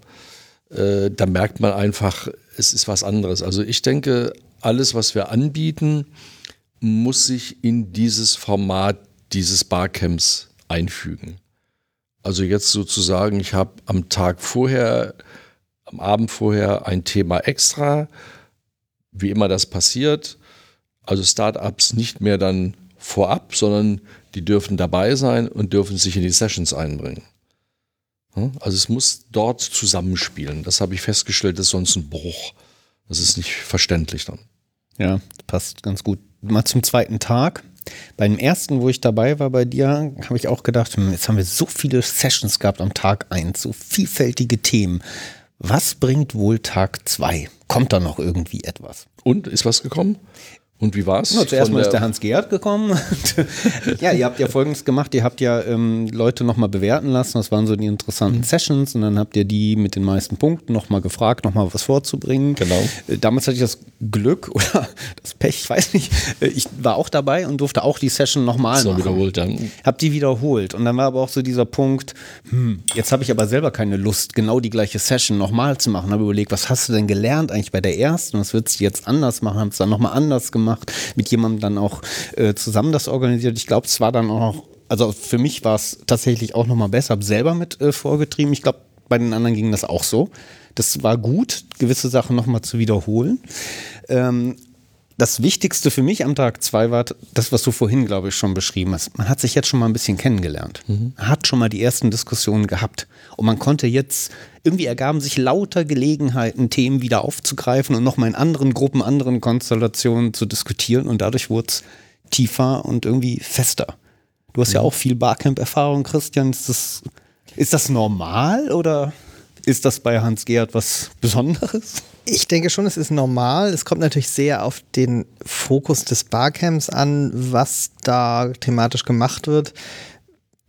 Speaker 4: Äh, da merkt man einfach, es ist was anderes. Also ich denke, alles, was wir anbieten, muss sich in dieses Format dieses Barcamps einfügen. Also jetzt sozusagen, ich habe am Tag vorher, am Abend vorher ein Thema extra, wie immer das passiert. Also Startups nicht mehr dann vorab, sondern die dürfen dabei sein und dürfen sich in die Sessions einbringen. Also es muss dort zusammenspielen. Das habe ich festgestellt, das ist sonst ein Bruch. Das ist nicht verständlich dann.
Speaker 2: Ja, passt ganz gut. Mal zum zweiten Tag. Beim ersten, wo ich dabei war bei dir, habe ich auch gedacht, hm, jetzt haben wir so viele Sessions gehabt am Tag 1, so vielfältige Themen. Was bringt wohl Tag 2? Kommt da noch irgendwie etwas?
Speaker 4: Und ist was gekommen? Und wie war's?
Speaker 2: Ja, zuerst mal ist der Hans Gerhard gekommen. ja, ihr habt ja Folgendes gemacht. Ihr habt ja ähm, Leute nochmal bewerten lassen. Das waren so die interessanten Sessions. Und dann habt ihr die mit den meisten Punkten nochmal gefragt, nochmal was vorzubringen.
Speaker 4: Genau.
Speaker 2: Äh, damals hatte ich das Glück oder das Pech, ich weiß nicht. Äh, ich war auch dabei und durfte auch die Session nochmal
Speaker 4: so
Speaker 2: machen.
Speaker 4: wiederholt dann.
Speaker 2: Hab die wiederholt. Und dann war aber auch so dieser Punkt, hm, jetzt habe ich aber selber keine Lust, genau die gleiche Session nochmal zu machen. Habe überlegt, was hast du denn gelernt eigentlich bei der ersten? Was würdest du jetzt anders machen? Haben es dann nochmal anders gemacht, mit jemandem dann auch äh, zusammen das organisiert. Ich glaube, es war dann auch noch, also für mich war es tatsächlich auch nochmal besser, habe selber mit äh, vorgetrieben. Ich glaube, bei den anderen ging das auch so. Das war gut, gewisse Sachen nochmal zu wiederholen. Ähm, das Wichtigste für mich am Tag zwei war das, was du vorhin, glaube ich, schon beschrieben hast. Man hat sich jetzt schon mal ein bisschen kennengelernt. Man hat schon mal die ersten Diskussionen gehabt. Und man konnte jetzt, irgendwie ergaben sich lauter Gelegenheiten, Themen wieder aufzugreifen und nochmal in anderen Gruppen, anderen Konstellationen zu diskutieren. Und dadurch wurde es tiefer und irgendwie fester. Du hast ja auch viel Barcamp-Erfahrung, Christian. Ist das, ist das normal oder ist das bei Hans-Gerd was Besonderes?
Speaker 3: Ich denke schon, es ist normal. Es kommt natürlich sehr auf den Fokus des Barcamps an, was da thematisch gemacht wird.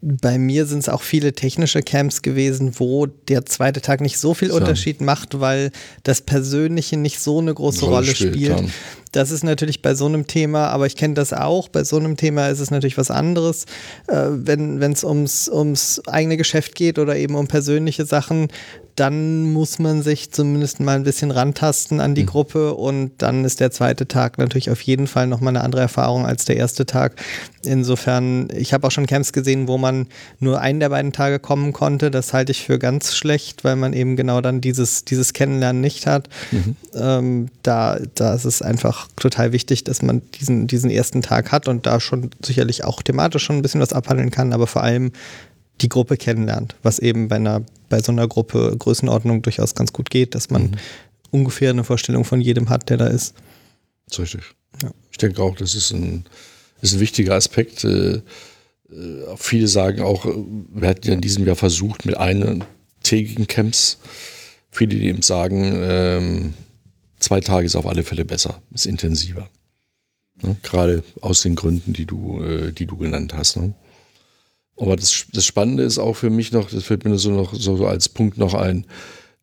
Speaker 3: Bei mir sind es auch viele technische Camps gewesen, wo der zweite Tag nicht so viel Unterschied macht, weil das Persönliche nicht so eine große
Speaker 4: Rolle
Speaker 3: Rolle
Speaker 4: spielt,
Speaker 3: spielt. Das ist natürlich bei so einem Thema, aber ich kenne das auch, bei so einem Thema ist es natürlich was anderes. Äh, wenn es ums, ums eigene Geschäft geht oder eben um persönliche Sachen, dann muss man sich zumindest mal ein bisschen rantasten an die
Speaker 4: Mhm.
Speaker 3: Gruppe und dann ist der zweite Tag natürlich auf jeden Fall nochmal eine andere Erfahrung als der erste Tag. Insofern, ich habe auch schon Camps gesehen, wo man nur einen der beiden Tage kommen konnte. Das halte ich für ganz schlecht, weil man eben genau dann dieses, dieses Kennenlernen nicht hat.
Speaker 4: Mhm.
Speaker 3: Ähm, da, da ist es einfach total wichtig, dass man diesen, diesen ersten Tag hat und da schon sicherlich auch thematisch schon ein bisschen was abhandeln kann, aber vor allem die Gruppe kennenlernt, was eben bei einer bei so einer Gruppe Größenordnung durchaus ganz gut geht, dass man ungefähr eine Vorstellung von jedem hat, der da ist.
Speaker 4: Das ist richtig.
Speaker 3: Ja.
Speaker 4: Ich denke auch, das ist ein, ist ein wichtiger Aspekt. Äh, äh, viele sagen auch, äh, wir hatten ja in diesem Jahr versucht mit eintägigen Camps. Viele, die eben sagen, ähm, zwei Tage ist auf alle Fälle besser, ist intensiver. Ne? Gerade aus den Gründen, die du, äh, die du genannt hast. Ne? Aber das, das Spannende ist auch für mich noch, das fällt mir so noch so, als Punkt noch ein.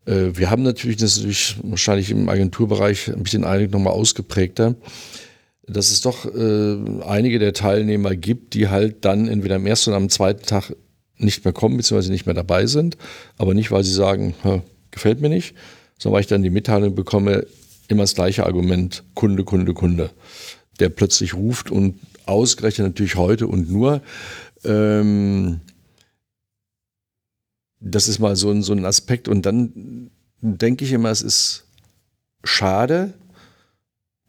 Speaker 4: Äh, wir haben natürlich, das ist natürlich wahrscheinlich im Agenturbereich ein bisschen einig nochmal ausgeprägter, dass es doch äh, einige der Teilnehmer gibt, die halt dann entweder am ersten oder am zweiten Tag nicht mehr kommen, beziehungsweise nicht mehr dabei sind. Aber nicht, weil sie sagen, "Ha, gefällt mir nicht, sondern weil ich dann die Mitteilung bekomme, immer das gleiche Argument, Kunde, Kunde, Kunde, der plötzlich ruft und ausgerechnet natürlich heute und nur ähm, das ist mal so ein, so ein Aspekt. Und dann denke ich immer, es ist schade,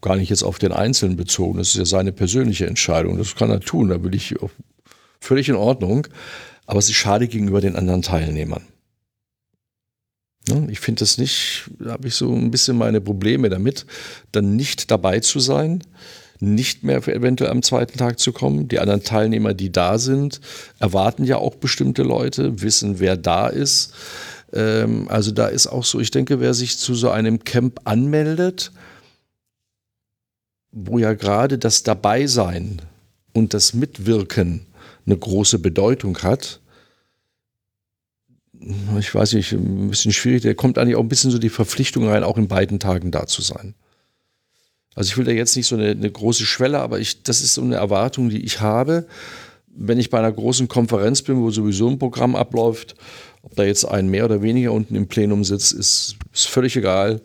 Speaker 4: gar nicht jetzt auf den Einzelnen bezogen, das ist ja seine persönliche Entscheidung, das kann er tun, da will ich völlig in Ordnung, aber es ist schade gegenüber den anderen Teilnehmern. Ne, Ich finde das nicht, da habe ich so ein bisschen meine Probleme damit, dann nicht dabei zu sein, nicht mehr eventuell am zweiten Tag zu kommen. Die anderen Teilnehmer, die da sind, erwarten ja auch bestimmte Leute, wissen, wer da ist. Ähm, also da ist auch so, ich denke, wer sich zu so einem Camp anmeldet, wo ja gerade das Dabeisein und das Mitwirken eine große Bedeutung hat, ich weiß nicht, ein bisschen schwierig, der kommt eigentlich auch ein bisschen so die Verpflichtung rein, auch in beiden Tagen da zu sein. Also ich will da jetzt nicht so eine, eine große Schwelle, aber ich, das ist so eine Erwartung, die ich habe, wenn ich bei einer großen Konferenz bin, wo sowieso ein Programm abläuft, ob da jetzt ein mehr oder weniger unten im Plenum sitzt, ist, ist völlig egal.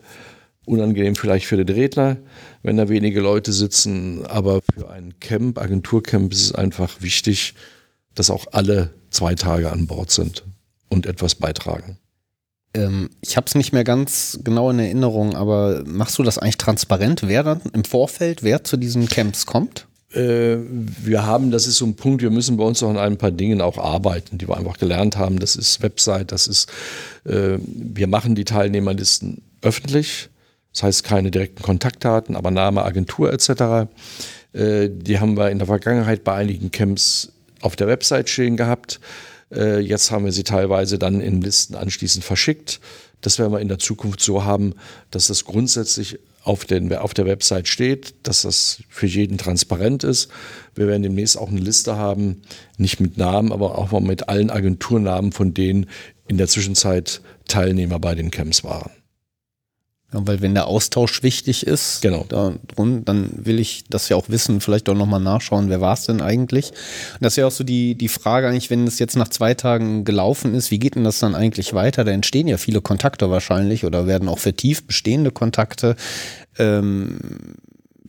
Speaker 4: Unangenehm vielleicht für den Redner, wenn da wenige Leute sitzen, aber für ein Camp, Agenturcamp ist es einfach wichtig, dass auch alle zwei Tage an Bord sind und etwas beitragen.
Speaker 2: Ähm, ich habe es nicht mehr ganz genau in Erinnerung, aber machst du das eigentlich transparent, wer dann im Vorfeld, wer zu diesen Camps kommt?
Speaker 4: Äh, wir haben, das ist so ein Punkt, wir müssen bei uns noch an ein paar Dingen auch arbeiten, die wir einfach gelernt haben. Das ist Website, das ist, äh, wir machen die Teilnehmerlisten öffentlich. Das heißt keine direkten Kontaktdaten, aber Name, Agentur etc. Äh, die haben wir in der Vergangenheit bei einigen Camps auf der Website stehen gehabt. Äh, jetzt haben wir sie teilweise dann in Listen anschließend verschickt. Das werden wir in der Zukunft so haben, dass das grundsätzlich auf, den, auf der Website steht, dass das für jeden transparent ist. Wir werden demnächst auch eine Liste haben, nicht mit Namen, aber auch mal mit allen Agenturnamen, von denen in der Zwischenzeit Teilnehmer bei den Camps waren.
Speaker 2: Ja, weil wenn der Austausch wichtig ist,
Speaker 4: Genau.
Speaker 2: da drum, dann will ich das ja auch wissen, vielleicht auch nochmal nachschauen, wer war es denn eigentlich? Und das ist ja auch so die, die Frage eigentlich, wenn es jetzt nach zwei Tagen gelaufen ist, wie geht denn das dann eigentlich weiter? Da entstehen ja viele Kontakte wahrscheinlich oder werden auch vertieft bestehende Kontakte. Ähm,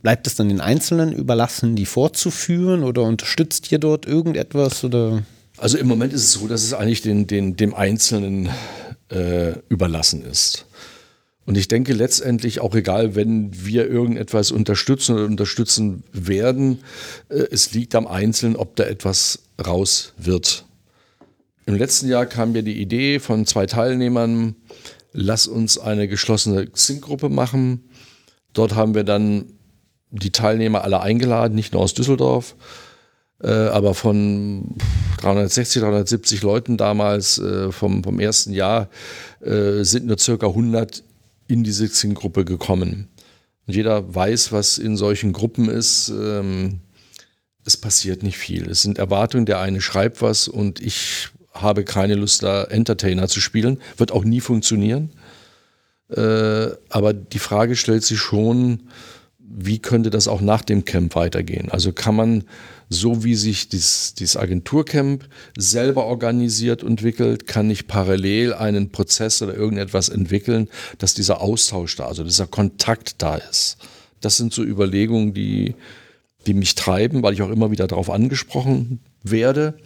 Speaker 2: bleibt es dann den Einzelnen überlassen, die fortzuführen oder unterstützt ihr dort irgendetwas oder?
Speaker 4: Also im Moment ist es so, dass es eigentlich den, den, dem Einzelnen äh, überlassen ist. Und ich denke letztendlich auch egal, wenn wir irgendetwas unterstützen oder unterstützen werden, äh, es liegt am Einzelnen, ob da etwas raus wird. Im letzten Jahr kam mir die Idee von zwei Teilnehmern, lass uns eine geschlossene Xing-Gruppe machen. Dort haben wir dann die Teilnehmer alle eingeladen, nicht nur aus Düsseldorf, äh, aber von 360, 370 Leuten damals äh, vom, vom ersten Jahr sind nur circa 100 in diese Xing-Gruppe gekommen. Und jeder weiß, was in solchen Gruppen ist. Ähm, es passiert nicht viel. Es sind Erwartungen, der eine schreibt was und ich habe keine Lust, da Entertainer zu spielen. Wird auch nie funktionieren. Äh, aber die Frage stellt sich schon, wie könnte das auch nach dem Camp weitergehen? Also kann man, so wie sich dieses, dieses Agenturcamp selber organisiert entwickelt, kann ich parallel einen Prozess oder irgendetwas entwickeln, dass dieser Austausch da, also dieser Kontakt da ist. Das sind so Überlegungen, die, die mich treiben, weil ich auch immer wieder darauf angesprochen werde.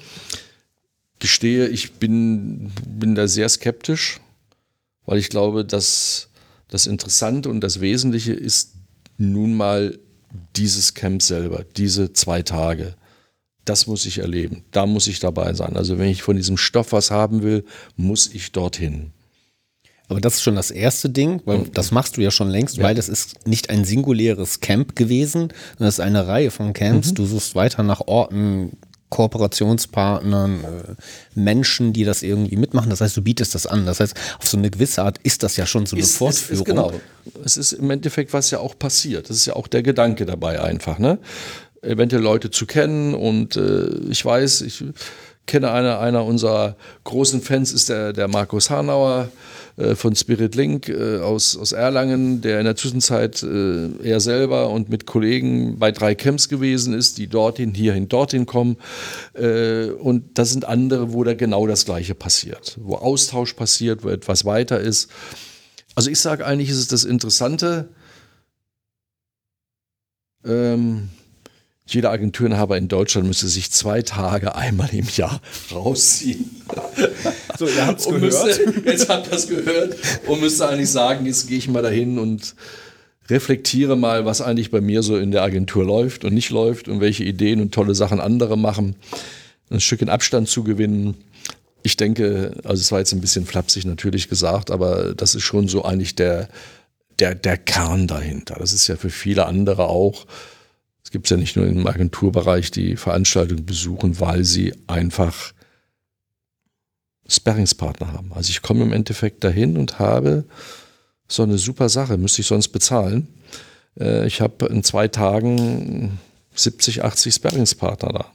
Speaker 4: Gestehe, ich bin, bin da sehr skeptisch, weil ich glaube, dass das Interessante und das Wesentliche ist nun mal dieses Camp selber, diese zwei Tage. Das muss ich erleben. Da muss ich dabei sein. Also wenn ich von diesem Stoff was haben will, muss ich dorthin.
Speaker 2: Aber das ist schon das erste Ding, weil das machst du ja schon längst,
Speaker 4: Ja.
Speaker 2: weil das ist nicht ein singuläres Camp gewesen, sondern es ist eine Reihe von Camps. Du suchst weiter nach Orten, Kooperationspartnern, äh, Menschen, die das irgendwie mitmachen. Das heißt, du bietest das an. Das heißt, auf so eine gewisse Art ist das ja schon so eine
Speaker 4: Ist-
Speaker 2: Fortführung.
Speaker 4: Ist, genau. Es ist im Endeffekt, was ja auch passiert. Das ist ja auch der Gedanke dabei einfach, ne? Eventuell Leute zu kennen und äh, ich weiß, ich kenne einer, einer unserer großen Fans ist der, der Markus Hanauer äh, von Spirit Link äh, aus, aus Erlangen, der in der Zwischenzeit äh, er selber und mit Kollegen bei drei Camps gewesen ist, die dorthin, hierhin, dorthin kommen. Äh, und das sind andere, wo da genau das Gleiche passiert, wo Austausch passiert, wo etwas weiter ist. Also ich sage eigentlich, ist es das Interessante. Ähm, jeder Agenturenhaber in Deutschland müsste sich zwei Tage einmal im Jahr rausziehen.
Speaker 2: So, ihr habt's
Speaker 4: Und müsste, jetzt habt ihr das gehört und müsste eigentlich sagen, jetzt gehe ich mal dahin und reflektiere mal, was eigentlich bei mir so in der Agentur läuft und nicht läuft und welche Ideen und tolle Sachen andere machen. Ein Stückchen Abstand zu gewinnen. Ich denke, also es war jetzt ein bisschen flapsig natürlich gesagt, aber das ist schon so eigentlich der, der, der Kern dahinter. Das ist ja für viele andere auch. Es gibt ja nicht nur im Agenturbereich, die Veranstaltungen besuchen, weil sie einfach Sparringspartner haben. Also ich komme im Endeffekt dahin und habe so eine super Sache, müsste ich sonst bezahlen. Äh, Ich habe in zwei Tagen 70, 80 Sparringspartner da.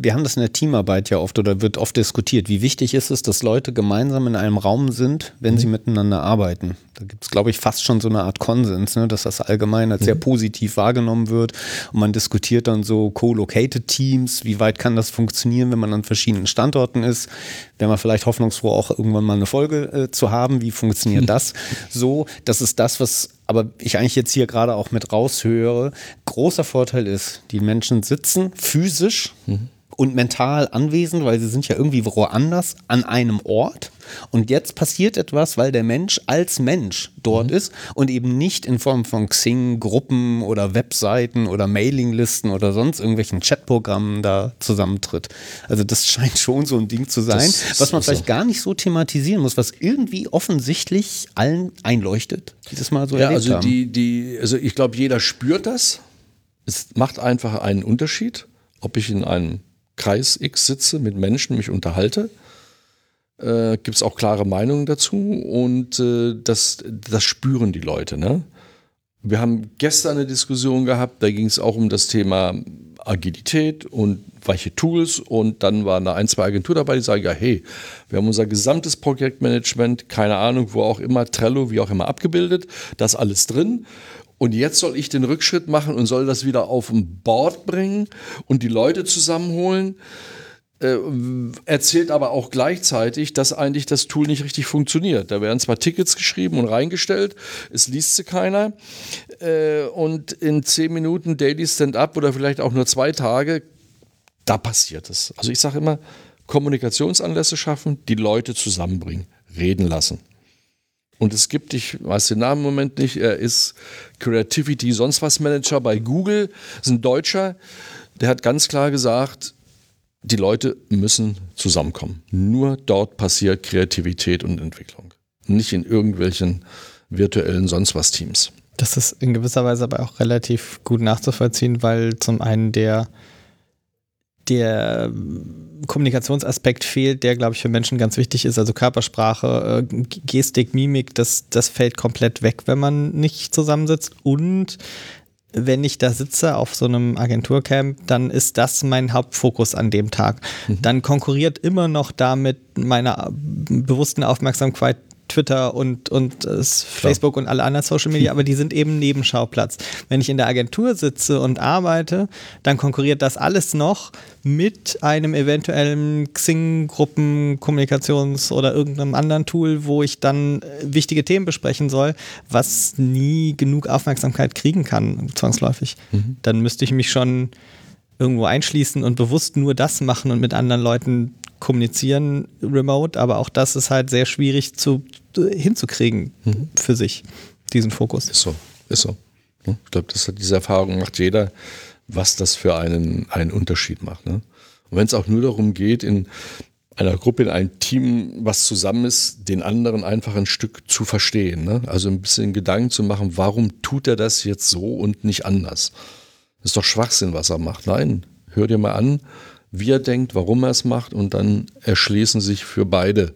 Speaker 2: Wir haben das in der Teamarbeit ja oft oder wird oft diskutiert. Wie wichtig ist es, dass Leute gemeinsam in einem Raum sind, wenn sie miteinander arbeiten? Da gibt es, glaube ich, fast schon so eine Art Konsens, ne, dass das allgemein als sehr positiv wahrgenommen wird. Und man diskutiert dann so co-located Teams. Wie weit kann das funktionieren, wenn man an verschiedenen Standorten ist? Wäre man vielleicht hoffnungsfroh, auch irgendwann mal eine Folge äh, zu haben. Wie funktioniert das? So, das ist das, was aber ich eigentlich jetzt hier gerade auch mit raushöre. Großer Vorteil ist, die Menschen sitzen physisch und mental anwesend, weil sie sind ja irgendwie woanders an einem Ort. Und jetzt passiert etwas, weil der Mensch als Mensch dort ist und eben nicht in Form von Xing, Gruppen oder Webseiten oder Mailinglisten oder sonst irgendwelchen Chatprogrammen da zusammentritt. Also das scheint schon so ein Ding zu sein,
Speaker 4: Das
Speaker 2: was man
Speaker 4: so.
Speaker 2: vielleicht gar nicht so thematisieren muss, was irgendwie offensichtlich allen einleuchtet, die das mal so
Speaker 4: Ja,
Speaker 2: erlebt
Speaker 4: also
Speaker 2: haben.
Speaker 4: die, die, also ich glaube, jeder spürt das. Es macht einfach einen Unterschied, ob ich in einem Kreis X sitze, mit Menschen mich unterhalte. Äh, Gibt es auch klare Meinungen dazu und äh, das, das spüren die Leute. Ne? Wir haben gestern eine Diskussion gehabt, da ging es auch um das Thema Agilität und welche Tools und dann waren da ein, zwei Agenturen dabei, die sagen, ja, hey, wir haben unser gesamtes Projektmanagement, keine Ahnung, wo auch immer, Trello, wie auch immer abgebildet, das alles drin. Und jetzt soll ich den Rückschritt machen und soll das wieder auf ein Board bringen und die Leute zusammenholen äh, erzählt aber auch gleichzeitig, dass eigentlich das Tool nicht richtig funktioniert. Da werden zwar Tickets geschrieben und reingestellt, es liest sie keiner. Äh, und in zehn Minuten Daily Stand-up oder vielleicht auch nur zwei Tage, da passiert es. Also ich sage immer, Kommunikationsanlässe schaffen, die Leute zusammenbringen, reden lassen. Und es gibt, ich weiß den Namen im Moment nicht, er ist Creativity sonst was Manager bei Google, ist ein Deutscher, der hat ganz klar gesagt, die Leute müssen zusammenkommen. Nur dort passiert Kreativität und Entwicklung. Nicht in irgendwelchen virtuellen sonst was Teams.
Speaker 3: Das ist in gewisser Weise aber auch relativ gut nachzuvollziehen, weil zum einen der, der Kommunikationsaspekt fehlt, der, glaube ich, für Menschen ganz wichtig ist. Also Körpersprache, äh, Gestik, Mimik, das, das fällt komplett weg, wenn man nicht zusammensitzt. Und wenn ich da sitze auf so einem Agenturcamp, dann ist das mein Hauptfokus an dem Tag. Mhm. Dann konkurriert immer noch damit meiner bewussten Aufmerksamkeit Twitter und, und äh, Facebook und alle anderen Social Media, aber die sind eben Nebenschauplatz. Wenn ich in der Agentur sitze und arbeite, dann konkurriert das alles noch mit einem eventuellen Xing-Gruppen, Kommunikations- oder irgendeinem anderen Tool, wo ich dann äh, wichtige Themen besprechen soll, was nie genug Aufmerksamkeit kriegen kann, zwangsläufig. Mhm. Dann müsste ich mich schon irgendwo einschließen und bewusst nur das machen und mit anderen Leuten kommunizieren remote, aber auch das ist halt sehr schwierig zu, hinzukriegen mhm. für sich, diesen Fokus.
Speaker 4: Ist so, ist so. Ich glaube, diese Erfahrung macht jeder, was das für einen, einen Unterschied macht. Ne? Und wenn es auch nur darum geht, in einer Gruppe, in einem Team, was zusammen ist, den anderen einfach ein Stück zu verstehen. Ne? Also ein bisschen Gedanken zu machen, warum tut er das jetzt so und nicht anders? Das ist doch Schwachsinn, was er macht. Nein, hör dir mal an, wie er denkt, warum er es macht und dann erschließen sich für beide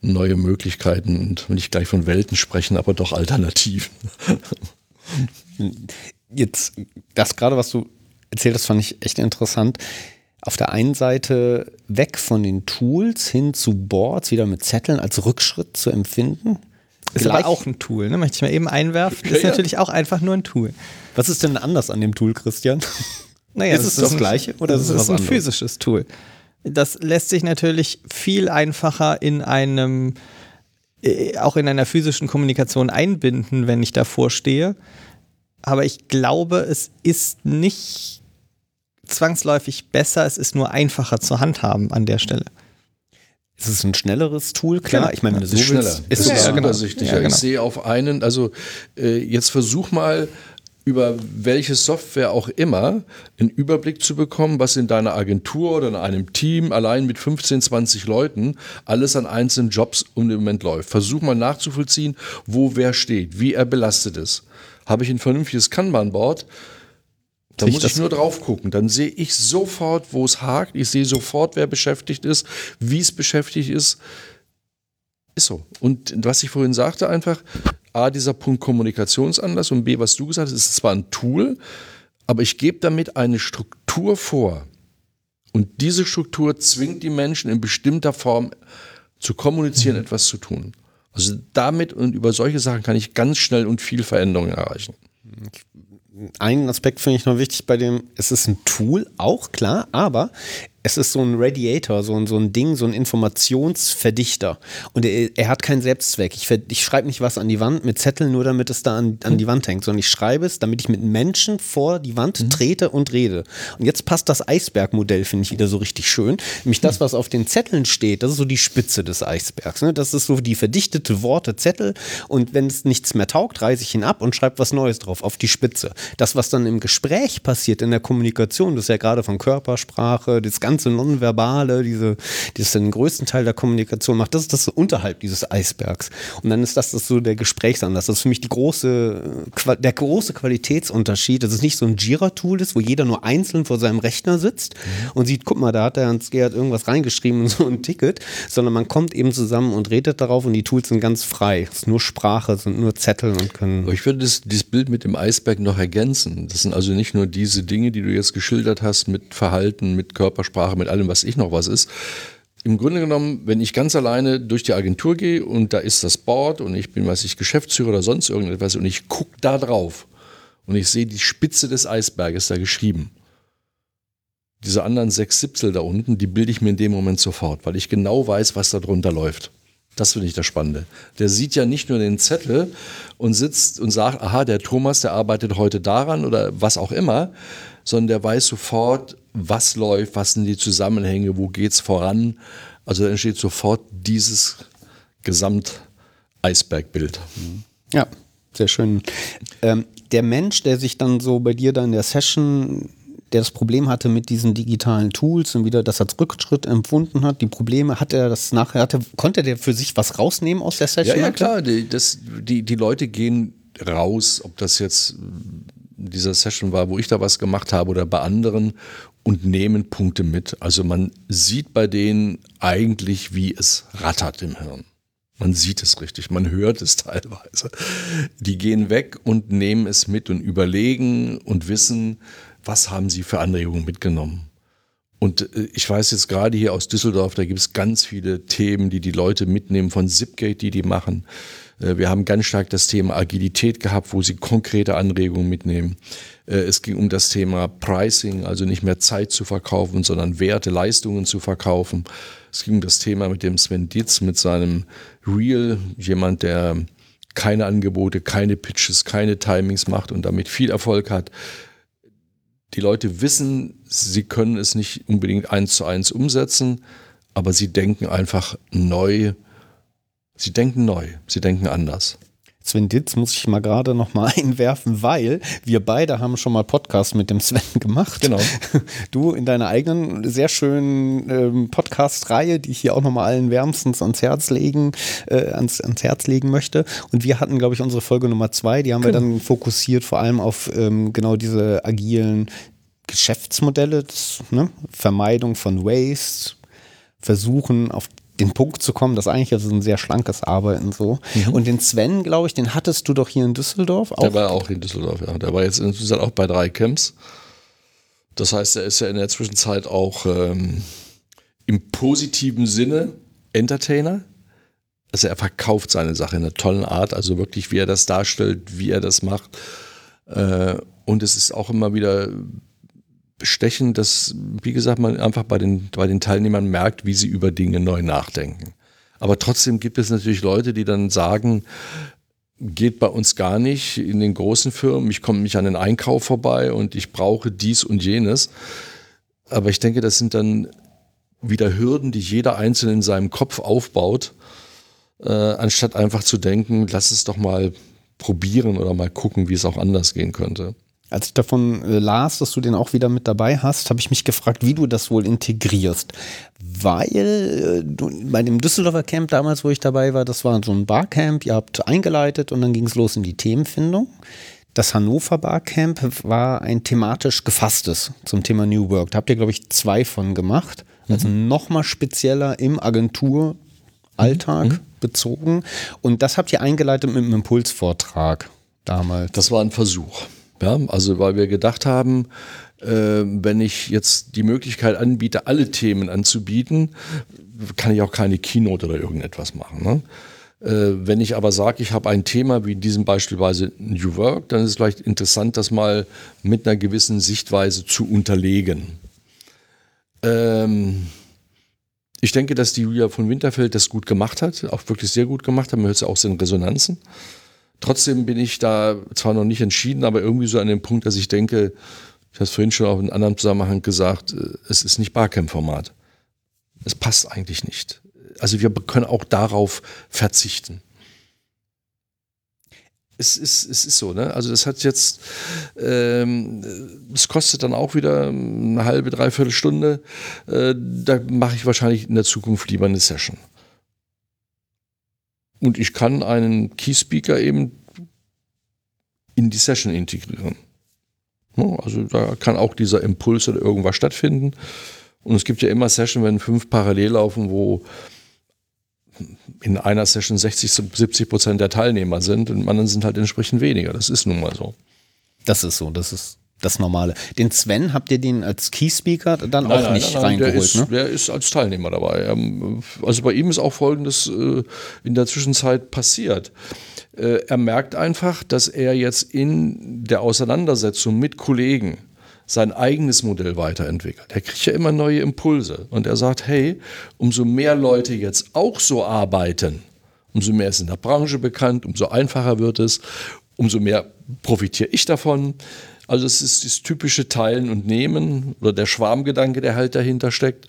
Speaker 4: neue Möglichkeiten und nicht gleich von Welten sprechen, aber doch Alternativen.
Speaker 2: Jetzt, das gerade, was du erzählt hast, fand ich echt interessant. Auf der einen Seite weg von den Tools hin zu Boards, wieder mit Zetteln als Rückschritt zu empfinden.
Speaker 3: Ist Gleich aber auch ein Tool, ne? möchte ich mal eben einwerfen. Ist ja, natürlich auch einfach nur ein Tool.
Speaker 2: Was ist denn anders an dem Tool, Christian?
Speaker 3: Naja, ist es das, das gleiche oder ist es ist ein anderes? physisches Tool? Das lässt sich natürlich viel einfacher in einem, äh, auch in einer physischen Kommunikation einbinden, wenn ich davor stehe. Aber ich glaube, es ist nicht zwangsläufig besser, es ist nur einfacher zu handhaben an der Stelle.
Speaker 2: Ist es ein schnelleres Tool? Klar,
Speaker 4: genau. ich meine, wenn du so ist schneller. Ist ja, genau. übersichtlicher. Ja, genau. Ich sehe auf einen, also äh, jetzt versuch mal über welche Software auch immer einen Überblick zu bekommen, was in deiner Agentur oder in einem Team allein mit 15, 20 Leuten alles an einzelnen Jobs um den Moment läuft. Versuch mal nachzuvollziehen, wo wer steht, wie er belastet ist. Habe ich ein vernünftiges Kanban-Board, da muss ich nur drauf gucken. Dann sehe ich sofort, wo es hakt. Ich sehe sofort, wer beschäftigt ist, wie es beschäftigt ist. Ist so. Und was ich vorhin sagte, einfach, A, dieser Punkt Kommunikationsanlass und B, was du gesagt hast, ist zwar ein Tool, aber ich gebe damit eine Struktur vor. Und diese Struktur zwingt die Menschen in bestimmter Form zu kommunizieren, mhm. etwas zu tun. Also damit und über solche Sachen kann ich ganz schnell und viel Veränderungen erreichen.
Speaker 2: Einen Aspekt finde ich noch wichtig bei dem, es ist ein Tool, auch klar, aber es ist so ein Radiator, so ein, so ein Ding, so ein Informationsverdichter. Und er, er hat keinen Selbstzweck. Ich, ich schreibe nicht was an die Wand mit Zetteln, nur damit es da an, an die Wand hängt, sondern ich schreibe es, damit ich mit Menschen vor die Wand mhm. trete und rede. Und jetzt passt das Eisbergmodell, finde ich, wieder so richtig schön. Nämlich das, was auf den Zetteln steht, das ist so die Spitze des Eisbergs. Ne? Das ist so die verdichtete Worte Zettel. Und wenn es nichts mehr taugt, reiße ich ihn ab und schreibe was Neues drauf, auf die Spitze. Das, was dann im Gespräch passiert, in der Kommunikation, das ist ja gerade von Körpersprache, das ganze ganze Nonverbale, diese, die es den größten Teil der Kommunikation macht, das ist das so unterhalb dieses Eisbergs. Und dann ist das, das so der Gesprächsanlass. Das ist für mich die große, der große Qualitätsunterschied, dass es nicht so ein Jira-Tool ist, wo jeder nur einzeln vor seinem Rechner sitzt mhm. und sieht, guck mal, da hat der Hans Gerd irgendwas reingeschrieben und so ein Ticket, sondern man kommt eben zusammen und redet darauf und die Tools sind ganz frei. Es ist nur Sprache, es sind nur Zettel und können.
Speaker 4: Ich würde das, dieses Bild mit dem Eisberg noch ergänzen. Das sind also nicht nur diese Dinge, die du jetzt geschildert hast mit Verhalten, mit Körpersprache, Sprache, mit allem, was ich noch was ist. Im Grunde genommen, wenn ich ganz alleine durch die Agentur gehe und da ist das Board und ich bin, weiß ich, Geschäftsführer oder sonst irgendetwas und ich gucke da drauf und ich sehe die Spitze des Eisberges da geschrieben. Diese anderen sechs Siebzel da unten, die bilde ich mir in dem Moment sofort, weil ich genau weiß, was da drunter läuft. Das finde ich das Spannende. Der sieht ja nicht nur den Zettel und sitzt und sagt, aha, der Thomas, der arbeitet heute daran oder was auch immer, sondern der weiß sofort, was läuft, was sind die Zusammenhänge, wo geht es voran. Also da entsteht sofort dieses Gesamtbild Eisbergbild.
Speaker 2: Ja, sehr schön. Ähm, der Mensch, der sich dann so bei dir da in der Session, der das Problem hatte mit diesen digitalen Tools und wieder das als Rückschritt empfunden hat, die Probleme, hat er das nachher, hatte, konnte der für sich was rausnehmen aus der
Speaker 4: Ja,
Speaker 2: Session?
Speaker 4: ja, klar. Die, das, die, die Leute gehen raus, ob das jetzt dieser Session war, wo ich da was gemacht habe oder bei anderen und nehmen Punkte mit. Also man sieht bei denen eigentlich, wie es rattert im Hirn. Man sieht es richtig, man hört es teilweise. Die gehen weg und nehmen es mit und überlegen und wissen, was haben sie für Anregungen mitgenommen. Und äh, ich weiß jetzt gerade hier aus Düsseldorf, da gibt es ganz viele Themen, die die Leute mitnehmen von Zipgate, die die machen. Äh, Wir haben ganz stark das Thema Agilität gehabt, wo sie konkrete Anregungen mitnehmen. Äh, Es ging um das Thema Pricing, also nicht mehr Zeit zu verkaufen, sondern Werte, Leistungen zu verkaufen. Es ging um das Thema mit dem Sven Dietz, mit seinem Real, jemand, der keine Angebote, keine Pitches, keine Timings macht und damit viel Erfolg hat. Die Leute wissen, sie können es nicht unbedingt eins zu eins umsetzen, aber sie denken einfach neu. Sie denken neu, sie denken anders.
Speaker 2: Sven Ditz muss ich mal gerade noch mal einwerfen, weil wir beide haben schon mal Podcast mit dem Sven gemacht.
Speaker 4: Genau.
Speaker 2: Du in deiner eigenen sehr schönen ähm, Podcast-Reihe, die ich hier auch noch mal allen wärmstens ans Herz legen, äh, ans, ans Herz legen möchte. Und wir hatten, glaube ich, unsere Folge Nummer zwei, die haben wir dann fokussiert vor allem auf ähm, genau diese agilen Geschäftsmodelle, das, ne? Vermeidung von Waste, versuchen auf den Punkt zu kommen, das eigentlich also ein sehr schlankes Arbeiten so. Und den Sven, glaube ich, den hattest du doch hier in Düsseldorf auch.
Speaker 4: Der war auch in Düsseldorf, ja. Der war jetzt insgesamt auch bei drei Camps. Das heißt, er ist ja in der Zwischenzeit auch ähm, im positiven Sinne Entertainer. Also er verkauft seine Sache in einer tollen Art, also wirklich, wie er das darstellt, wie er das macht. Äh, und es ist auch immer wieder bestechend, dass, wie gesagt, man einfach bei den, bei den Teilnehmern merkt, wie sie über Dinge neu nachdenken. Aber trotzdem gibt es natürlich Leute, die dann sagen, geht bei uns gar nicht in den großen Firmen, ich komme nicht an den Einkauf vorbei und ich brauche dies und jenes. Aber ich denke, das sind dann wieder Hürden, die jeder Einzelne in seinem Kopf aufbaut, äh, anstatt einfach zu denken, lass es doch mal probieren oder mal gucken, wie es auch anders gehen könnte.
Speaker 2: Als ich davon äh, las, dass du den auch wieder mit dabei hast, habe ich mich gefragt, wie du das wohl integrierst. Weil äh, du, bei dem Düsseldorfer Camp damals, wo ich dabei war, das war so ein Barcamp, ihr habt eingeleitet und dann ging es los in die Themenfindung. Das Hannover Barcamp war ein thematisch gefasstes zum Thema New Work. Da habt ihr, glaube ich, zwei von gemacht. Also nochmal spezieller im Agenturalltag bezogen. Und das habt ihr eingeleitet mit einem Impulsvortrag damals.
Speaker 4: Das war ein Versuch. Ja, also weil wir gedacht haben, äh, wenn ich jetzt die Möglichkeit anbiete, alle Themen anzubieten, kann ich auch keine Keynote oder irgendetwas machen. Ne? Äh, wenn ich aber sage, ich habe ein Thema wie in diesem beispielsweise New Work, dann ist es vielleicht interessant, das mal mit einer gewissen Sichtweise zu unterlegen. Ähm, ich denke, dass die Julia von Winterfeld das gut gemacht hat, auch wirklich sehr gut gemacht hat. Man hört es ja auch in Resonanzen. Trotzdem bin ich da zwar noch nicht entschieden, aber irgendwie so an dem Punkt, dass ich denke, ich habe es vorhin schon auch in einem anderen Zusammenhang gesagt, äh, es ist nicht Barcamp-Format. Es passt eigentlich nicht. Also wir können auch darauf verzichten. Es ist, es ist so, ne? Also das hat jetzt, ähm, es kostet dann auch wieder eine halbe, dreiviertel Stunde. Äh, da mache ich wahrscheinlich in der Zukunft lieber eine Session. Und ich kann einen Key-Speaker eben in die Session integrieren. Also da kann auch dieser Impuls oder irgendwas stattfinden. Und es gibt ja immer Session, wenn fünf parallel laufen, wo in einer Session 60, 70 Prozent der Teilnehmer sind und anderen sind halt entsprechend weniger. Das ist nun mal so.
Speaker 2: Das ist so, das ist das Normale. Den Sven, habt ihr den als Key-Speaker dann auch nicht reingeholt,
Speaker 4: der ist,
Speaker 2: ne?
Speaker 4: Der ist als Teilnehmer dabei. Ähm, Also bei ihm ist auch Folgendes äh, in der Zwischenzeit passiert. Äh, Er merkt einfach, dass er jetzt in der Auseinandersetzung mit Kollegen sein eigenes Modell weiterentwickelt. Er kriegt ja immer neue Impulse und er sagt, hey, umso mehr Leute jetzt auch so arbeiten, umso mehr ist in der Branche bekannt, umso einfacher wird es, umso mehr profitiere ich davon. Also es ist das typische Teilen und Nehmen oder der Schwarmgedanke, der halt dahinter steckt.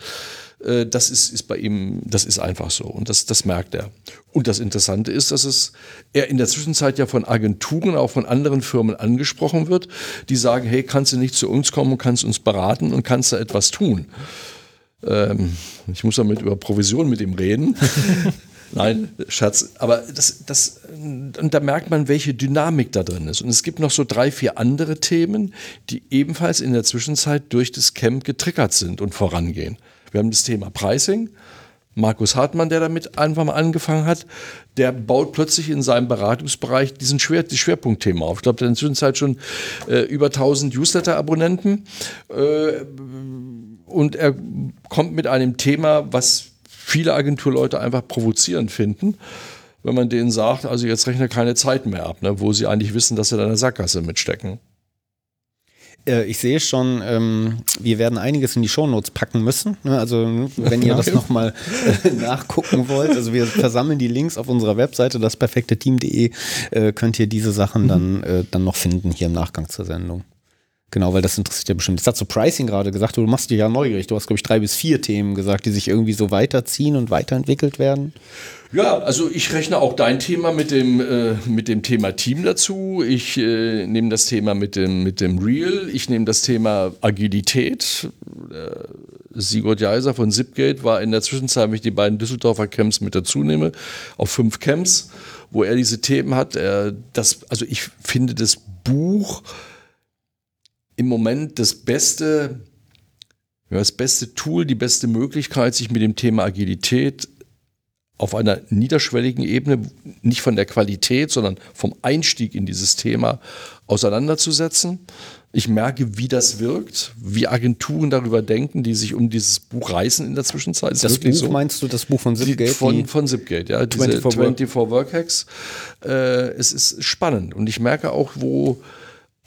Speaker 4: Äh, das ist, ist bei ihm, das ist einfach so und das, das merkt er. Und das Interessante ist, dass es er in der Zwischenzeit ja von Agenturen, auch von anderen Firmen angesprochen wird, die sagen, hey, kannst du nicht zu uns kommen kannst uns beraten und kannst da etwas tun. Ähm, ich muss damit über Provision mit ihm reden. Nein, Schatz. Aber das, das, und da merkt man, welche Dynamik da drin ist. Und es gibt noch so drei, vier andere Themen, die ebenfalls in der Zwischenzeit durch das Camp getriggert sind und vorangehen. Wir haben das Thema Pricing. Markus Hartmann, der damit einfach mal angefangen hat, der baut plötzlich in seinem Beratungsbereich diesen Schwer, die Schwerpunktthema auf. Ich glaube, der hat in der Zwischenzeit schon äh, über 1000 Newsletter-Abonnenten äh, und er kommt mit einem Thema, was viele Agenturleute einfach provozierend finden, wenn man denen sagt, also jetzt rechne keine Zeit mehr ab, ne, wo sie eigentlich wissen, dass sie da in der Sackgasse mitstecken.
Speaker 2: Äh, ich sehe schon, ähm, wir werden einiges in die Shownotes packen müssen. Ne? Also wenn ihr das nochmal äh, nachgucken wollt, also wir versammeln die Links auf unserer Webseite, dasperfekteteam.de, äh, könnt ihr diese Sachen dann, äh, dann noch finden hier im Nachgang zur Sendung. Genau, weil das interessiert ja bestimmt. Jetzt hast du Pricing gerade gesagt, du machst dich ja neugierig. Du hast, glaube ich, drei bis vier Themen gesagt, die sich irgendwie so weiterziehen und weiterentwickelt werden.
Speaker 4: Ja, also ich rechne auch dein Thema mit dem, äh, mit dem Thema Team dazu. Ich äh, nehme das Thema mit dem, mit dem Real. Ich nehme das Thema Agilität. Äh, Sigurd Jeiser von Zipgate war in der Zwischenzeit, wenn ich die beiden Düsseldorfer Camps mit dazu nehme, auf fünf Camps, wo er diese Themen hat. Das, also ich finde das Buch im Moment das beste, ja, das beste Tool, die beste Möglichkeit, sich mit dem Thema Agilität auf einer niederschwelligen Ebene, nicht von der Qualität, sondern vom Einstieg in dieses Thema auseinanderzusetzen. Ich merke, wie das wirkt, wie Agenturen darüber denken, die sich um dieses Buch reißen in der Zwischenzeit.
Speaker 2: Das, das Buch so. meinst du, das Buch von Zipgate?
Speaker 4: Von, von Zipgate, ja. 24 diese 24 Workhacks. Äh, es ist spannend und ich merke auch, wo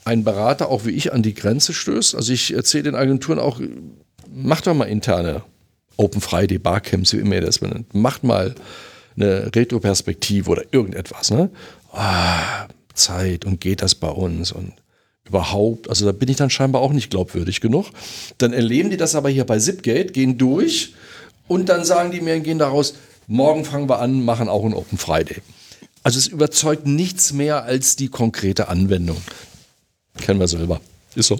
Speaker 4: ein Berater, auch wie ich, an die Grenze stößt. Also ich erzähle den Agenturen auch, macht doch mal interne Open Friday Barcamps, wie immer ihr das benennt. Macht mal eine Retroperspektive oder irgendetwas. Ne? Ah, Zeit und geht das bei uns und überhaupt, also da bin ich dann scheinbar auch nicht glaubwürdig genug. Dann erleben die das aber hier bei Zipgate, gehen durch und dann sagen die mir, gehen daraus, morgen fangen wir an, machen auch ein Open Friday. Also es überzeugt nichts mehr als die konkrete Anwendung. Kennen wir selber. Ist so.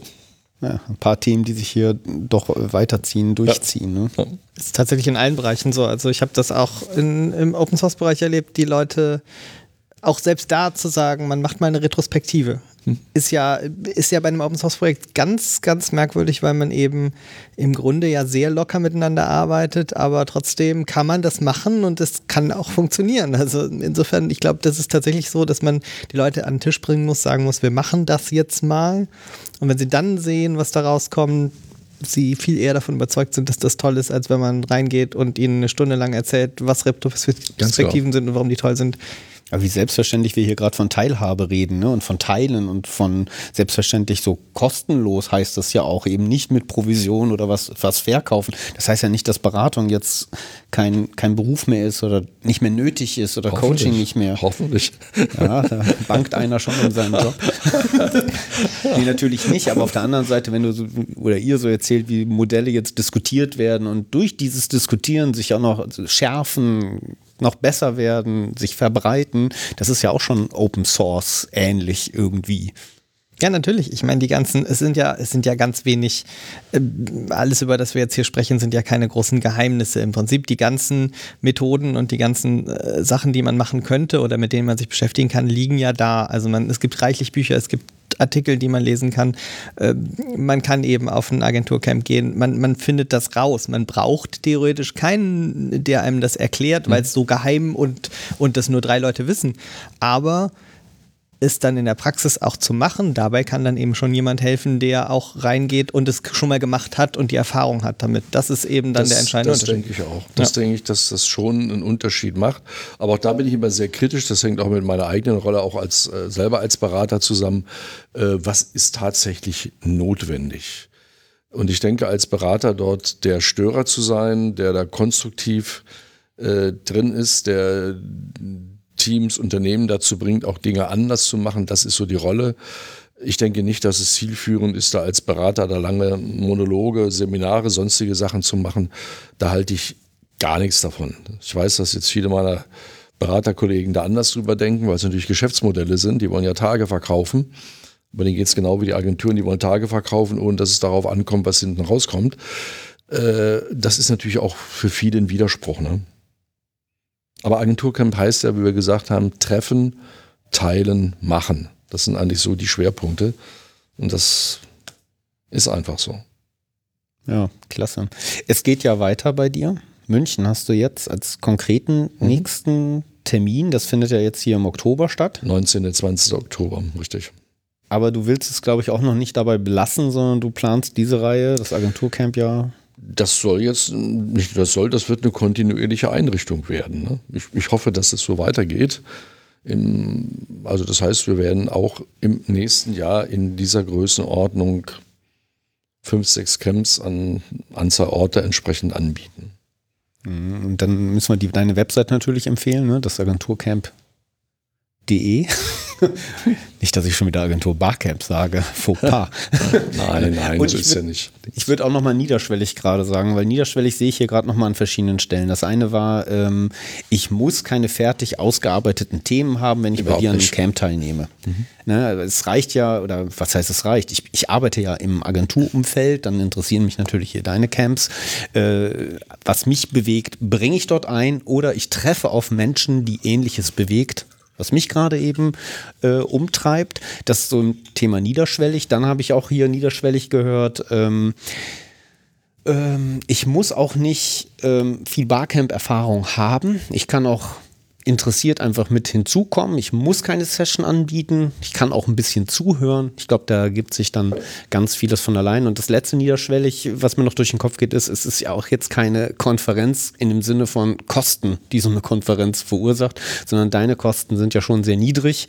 Speaker 2: Ja, ein paar Themen, die sich hier doch weiterziehen, durchziehen. Ja. Ne? Ja.
Speaker 3: Ist tatsächlich in allen Bereichen so. Also ich habe das auch in, im Open Source Bereich erlebt, die Leute auch selbst da zu sagen, man macht mal eine Retrospektive ist ja, ist ja bei einem Open Source Projekt ganz, ganz merkwürdig, weil man eben im Grunde ja sehr locker miteinander arbeitet, aber trotzdem kann man das machen und es kann auch funktionieren. Also insofern, ich glaube, das ist tatsächlich so, dass man die Leute an den Tisch bringen muss, sagen muss, wir machen das jetzt mal. Und wenn sie dann sehen, was da rauskommt, sie viel eher davon überzeugt sind, dass das toll ist, als wenn man reingeht und ihnen eine Stunde lang erzählt, was Retrospektiven sind und warum die toll sind.
Speaker 2: Aber wie selbstverständlich wir hier gerade von Teilhabe reden ne? und von Teilen und von selbstverständlich so kostenlos heißt das ja auch eben nicht mit Provision oder was, was verkaufen. Das heißt ja nicht, dass Beratung jetzt kein, kein Beruf mehr ist oder nicht mehr nötig ist oder Coaching nicht mehr.
Speaker 4: Hoffentlich.
Speaker 2: Ja, da bangt einer schon um seinen Job. nee, natürlich nicht, aber auf der anderen Seite, wenn du so, oder ihr so erzählt, wie Modelle jetzt diskutiert werden und durch dieses Diskutieren sich auch noch schärfen, noch besser werden, sich verbreiten, das ist ja auch schon Open Source ähnlich irgendwie.
Speaker 3: Ja, natürlich. Ich meine, die ganzen, es sind ja, es sind ja ganz wenig, äh, alles über das wir jetzt hier sprechen, sind ja keine großen Geheimnisse. Im Prinzip die ganzen Methoden und die ganzen äh, Sachen, die man machen könnte oder mit denen man sich beschäftigen kann, liegen ja da. Also man, es gibt reichlich Bücher, es gibt Artikel, die man lesen kann. Äh, man kann eben auf ein Agenturcamp gehen. Man, man findet das raus. Man braucht theoretisch keinen, der einem das erklärt, mhm. weil es so geheim und, und das nur drei Leute wissen. Aber es dann in der Praxis auch zu machen. Dabei kann dann eben schon jemand helfen, der auch reingeht und es schon mal gemacht hat und die Erfahrung hat damit. Das ist eben dann
Speaker 4: das,
Speaker 3: der entscheidende
Speaker 4: das Unterschied. Das denke ich auch. Das ja. denke ich, dass das schon einen Unterschied macht. Aber auch da bin ich immer sehr kritisch. Das hängt auch mit meiner eigenen Rolle auch als äh, selber als Berater zusammen. Äh, was ist tatsächlich notwendig? Und ich denke, als Berater dort der Störer zu sein, der da konstruktiv äh, drin ist, der Teams, Unternehmen dazu bringt, auch Dinge anders zu machen. Das ist so die Rolle. Ich denke nicht, dass es zielführend ist, da als Berater da lange Monologe, Seminare, sonstige Sachen zu machen. Da halte ich gar nichts davon. Ich weiß, dass jetzt viele meiner Beraterkollegen da anders drüber denken, weil es natürlich Geschäftsmodelle sind. Die wollen ja Tage verkaufen. Aber denen geht es genau wie die Agenturen, die wollen Tage verkaufen, ohne dass es darauf ankommt, was hinten rauskommt. Äh, das ist natürlich auch für viele ein Widerspruch. Ne? Aber Agenturcamp heißt ja, wie wir gesagt haben, treffen, teilen, machen. Das sind eigentlich so die Schwerpunkte. Und das ist einfach so.
Speaker 2: Ja, klasse. Es geht ja weiter bei dir. München hast du jetzt als konkreten
Speaker 4: Mhm.
Speaker 2: nächsten Termin. Das findet ja jetzt hier im Oktober statt.
Speaker 4: 19. 20. Oktober, richtig.
Speaker 2: Aber du willst es, glaube ich, auch noch nicht dabei belassen, sondern du planst diese Reihe, das Agenturcamp ja.
Speaker 4: Das soll jetzt, nicht das soll, das wird eine kontinuierliche Einrichtung werden. Ne? Ich, ich hoffe, dass es so weitergeht. Im, also das heißt, wir werden auch im nächsten Jahr in dieser Größenordnung fünf, sechs Camps an Anzahl Orte entsprechend anbieten.
Speaker 2: Und dann müssen wir die, deine Website natürlich empfehlen, ne? das Agenturcamp.de. nicht, dass ich schon wieder Agentur Barcamp sage. Faux pas.
Speaker 4: Nein, nein,
Speaker 2: Und
Speaker 4: so ist ja nicht.
Speaker 2: Ich würde auch nochmal niederschwellig gerade sagen, weil niederschwellig sehe ich hier gerade nochmal an verschiedenen Stellen. Das eine war, ähm, ich muss keine fertig ausgearbeiteten Themen haben, wenn ich bei
Speaker 4: Überhaupt
Speaker 2: dir an einem. Camp teilnehme. Ne, es reicht ja, oder was heißt es reicht? Ich, ich arbeite ja im Agenturumfeld, dann interessieren mich natürlich hier deine Camps. Äh, was mich bewegt, bringe ich dort ein oder ich treffe auf Menschen, die ähnliches bewegt was mich gerade eben äh, umtreibt. Das ist so ein Thema niederschwellig. Dann habe ich auch hier niederschwellig gehört, ähm, ähm, ich muss auch nicht ähm, viel Barcamp-Erfahrung haben. Ich kann auch interessiert einfach mit hinzukommen. Ich muss keine Session anbieten. Ich kann auch ein bisschen zuhören. Ich glaube, da gibt sich dann ganz vieles von allein. Und das letzte niederschwellig, was mir noch durch den Kopf geht, ist, es ist ja auch jetzt keine Konferenz in dem Sinne von Kosten, die so eine Konferenz verursacht, sondern deine Kosten sind ja schon sehr niedrig.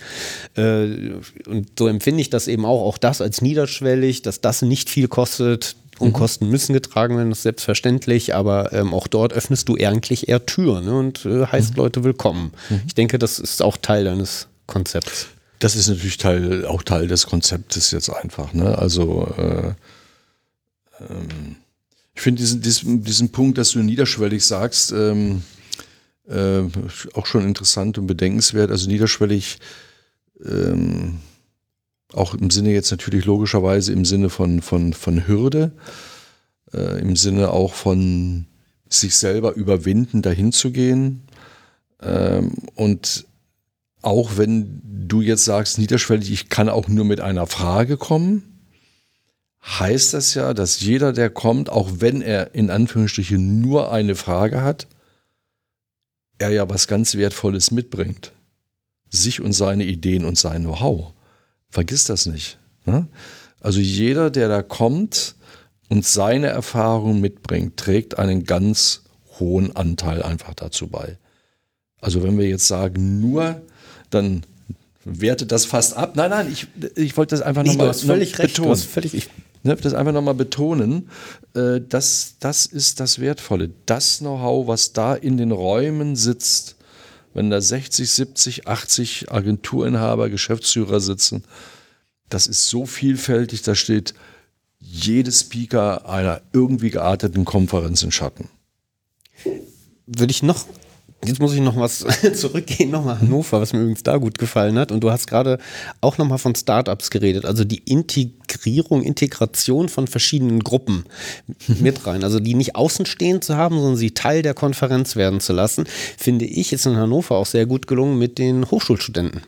Speaker 2: Äh, und so empfinde ich das eben auch, auch das als niederschwellig, dass das nicht viel kostet. Unkosten müssen getragen werden, das ist selbstverständlich, aber ähm, auch dort öffnest du eigentlich eher Türen ne, und äh, heißt Leute willkommen. Ich denke, das ist auch Teil deines Konzepts.
Speaker 4: Das ist natürlich Teil, auch Teil des Konzeptes jetzt einfach. Ne? Also äh, ähm, ich finde diesen, diesen, diesen Punkt, dass du niederschwellig sagst, ähm, äh, auch schon interessant und bedenkenswert. Also niederschwellig ähm, auch im Sinne jetzt natürlich logischerweise im Sinne von, von, von Hürde, äh, im Sinne auch von sich selber überwinden, dahin zu gehen. Ähm, und auch wenn du jetzt sagst, niederschwellig, ich kann auch nur mit einer Frage kommen, heißt das ja, dass jeder, der kommt, auch wenn er in Anführungsstrichen nur eine Frage hat, er ja was ganz Wertvolles mitbringt. Sich und seine Ideen und sein Know-how. Vergiss das nicht. Ne? Also jeder, der da kommt und seine Erfahrung mitbringt, trägt einen ganz hohen Anteil einfach dazu bei. Also wenn wir jetzt sagen nur, dann wertet das fast ab. Nein, nein, ich, ich wollte das einfach nochmal
Speaker 2: hast völlig recht. Du
Speaker 4: betonen.
Speaker 2: hast völlig, ich,
Speaker 4: Ne, das einfach nochmal betonen, äh, das, das ist das Wertvolle. Das Know-how, was da in den Räumen sitzt, wenn da 60, 70, 80 Agenturinhaber, Geschäftsführer sitzen, das ist so vielfältig, da steht jedes Speaker einer irgendwie gearteten Konferenz in Schatten.
Speaker 2: würde ich noch, jetzt muss ich noch was zurückgehen, nochmal Hannover, was mir übrigens da gut gefallen hat. Und du hast gerade auch nochmal von Startups geredet, also die Integrierung, Integration von verschiedenen Gruppen mit rein. Also die nicht außenstehend zu haben, sondern sie Teil der Konferenz werden zu lassen, finde ich, ist in Hannover auch sehr gut gelungen mit den Hochschulstudenten.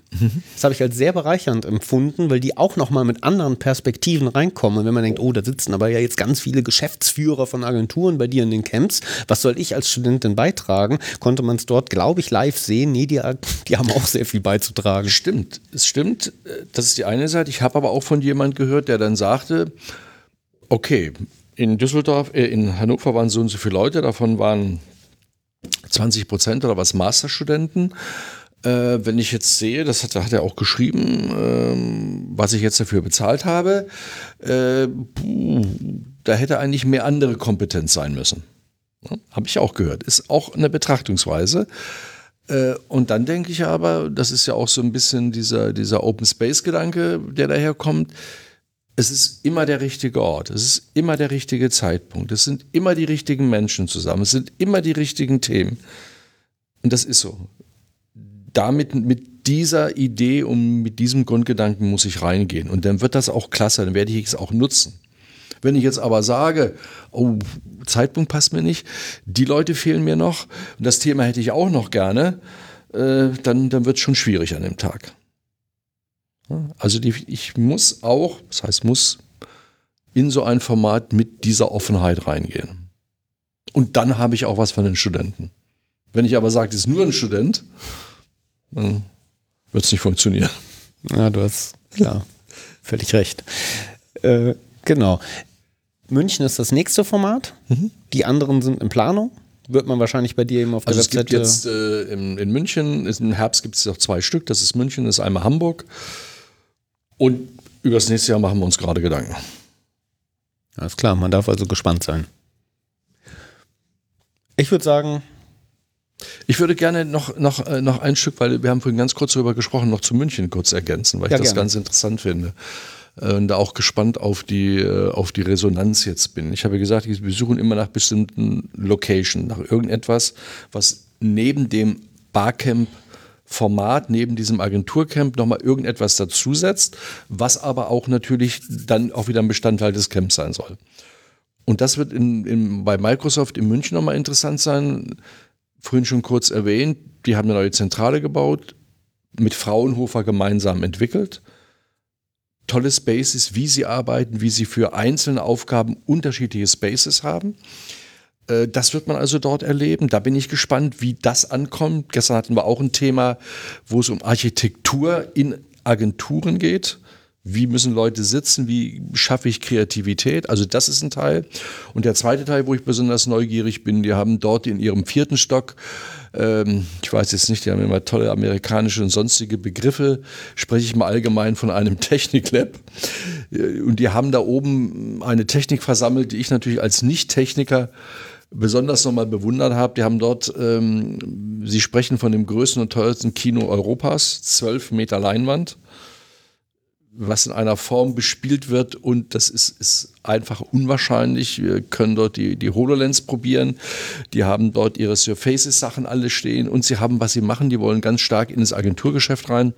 Speaker 2: Das habe ich als sehr bereichernd empfunden, weil die auch nochmal mit anderen Perspektiven reinkommen. Und wenn man denkt, oh, da sitzen aber ja jetzt ganz viele Geschäftsführer von Agenturen bei dir in den Camps, was soll ich als Studentin beitragen? Konnte man es dort, glaube ich, live sehen. Nee, die, die haben auch sehr viel beizutragen.
Speaker 4: Stimmt, es stimmt. Das ist die eine Seite. Ich habe aber auch von jemand gehört, der dann sagte, okay, in Düsseldorf, äh, in Hannover waren so und so viele Leute, davon waren 20 Prozent oder was Masterstudenten. Äh, wenn ich jetzt sehe, das hat, hat er auch geschrieben, ähm, was ich jetzt dafür bezahlt habe, äh, da hätte eigentlich mehr andere Kompetenz sein müssen. Ja, Habe ich auch gehört. Ist auch eine Betrachtungsweise. Äh, und dann denke ich aber, das ist ja auch so ein bisschen dieser, dieser Open Space-Gedanke, der daherkommt. Es ist immer der richtige Ort, es ist immer der richtige Zeitpunkt, es sind immer die richtigen Menschen zusammen, es sind immer die richtigen Themen. Und das ist so. Damit, mit dieser Idee und mit diesem Grundgedanken muss ich reingehen. Und dann wird das auch klasse, dann werde ich es auch nutzen. Wenn ich jetzt aber sage, oh, Zeitpunkt passt mir nicht, die Leute fehlen mir noch und das Thema hätte ich auch noch gerne, äh, dann, dann wird es schon schwierig an dem Tag. Also die, ich muss auch, das heißt muss, in so ein Format mit dieser Offenheit reingehen. Und dann habe ich auch was von den Studenten. Wenn ich aber sage, das ist nur ein Student, dann wird es nicht funktionieren.
Speaker 2: Ja, du hast klar völlig recht. Äh, genau. München ist das nächste Format.
Speaker 4: Mhm.
Speaker 2: Die anderen sind in Planung. Wird man wahrscheinlich bei dir eben auf der
Speaker 4: Also es gibt
Speaker 2: Webseite.
Speaker 4: jetzt äh, in, in München, im Herbst gibt es noch zwei Stück. Das ist München, das ist einmal Hamburg. Und über das nächste Jahr machen wir uns gerade Gedanken.
Speaker 2: Alles klar, man darf also gespannt sein. Ich würde sagen,
Speaker 4: Ich würde gerne noch, noch, äh, noch ein Stück, weil wir haben vorhin ganz kurz darüber gesprochen, noch zu München kurz ergänzen, weil ich
Speaker 2: Ja,
Speaker 4: das
Speaker 2: gerne.
Speaker 4: ganz interessant finde. Äh, Und da auch gespannt auf die, äh, auf die Resonanz jetzt bin. Ich habe gesagt, wir suchen immer nach bestimmten Location, nach irgendetwas, was neben dem Barcamp Format neben diesem Agenturcamp nochmal irgendetwas dazusetzt, was aber auch natürlich dann auch wieder ein Bestandteil des Camps sein soll. Und das wird in, in, bei Microsoft in München nochmal interessant sein. Vorhin schon kurz erwähnt, die haben eine neue Zentrale gebaut, mit Fraunhofer gemeinsam entwickelt. Tolle Spaces, wie sie arbeiten, wie sie für einzelne Aufgaben unterschiedliche Spaces haben. Äh, Das wird man also dort erleben. Da bin ich gespannt, wie das ankommt. Gestern hatten wir auch ein Thema, wo es um Architektur in Agenturen geht. Wie müssen Leute sitzen? Wie schaffe ich Kreativität? Also das ist ein Teil. Und der zweite Teil, wo ich besonders neugierig bin, die haben dort in ihrem vierten Stock, ähm, ich weiß jetzt nicht, die haben immer tolle amerikanische und sonstige Begriffe, spreche ich mal allgemein von einem Techniklab. Äh, Und die haben da oben eine Technik versammelt, die ich natürlich als Nicht-Techniker besonders nochmal bewundert habe. Die haben dort, ähm, sie sprechen von dem größten und teuersten Kino Europas, 12 Meter Leinwand, was in einer Form bespielt wird und das ist, ist einfach unwahrscheinlich. Wir können dort die, die HoloLens probieren. Die haben dort ihre Surfaces Sachen alle stehen und sie haben, was sie machen, die wollen ganz stark in das Agenturgeschäft rein.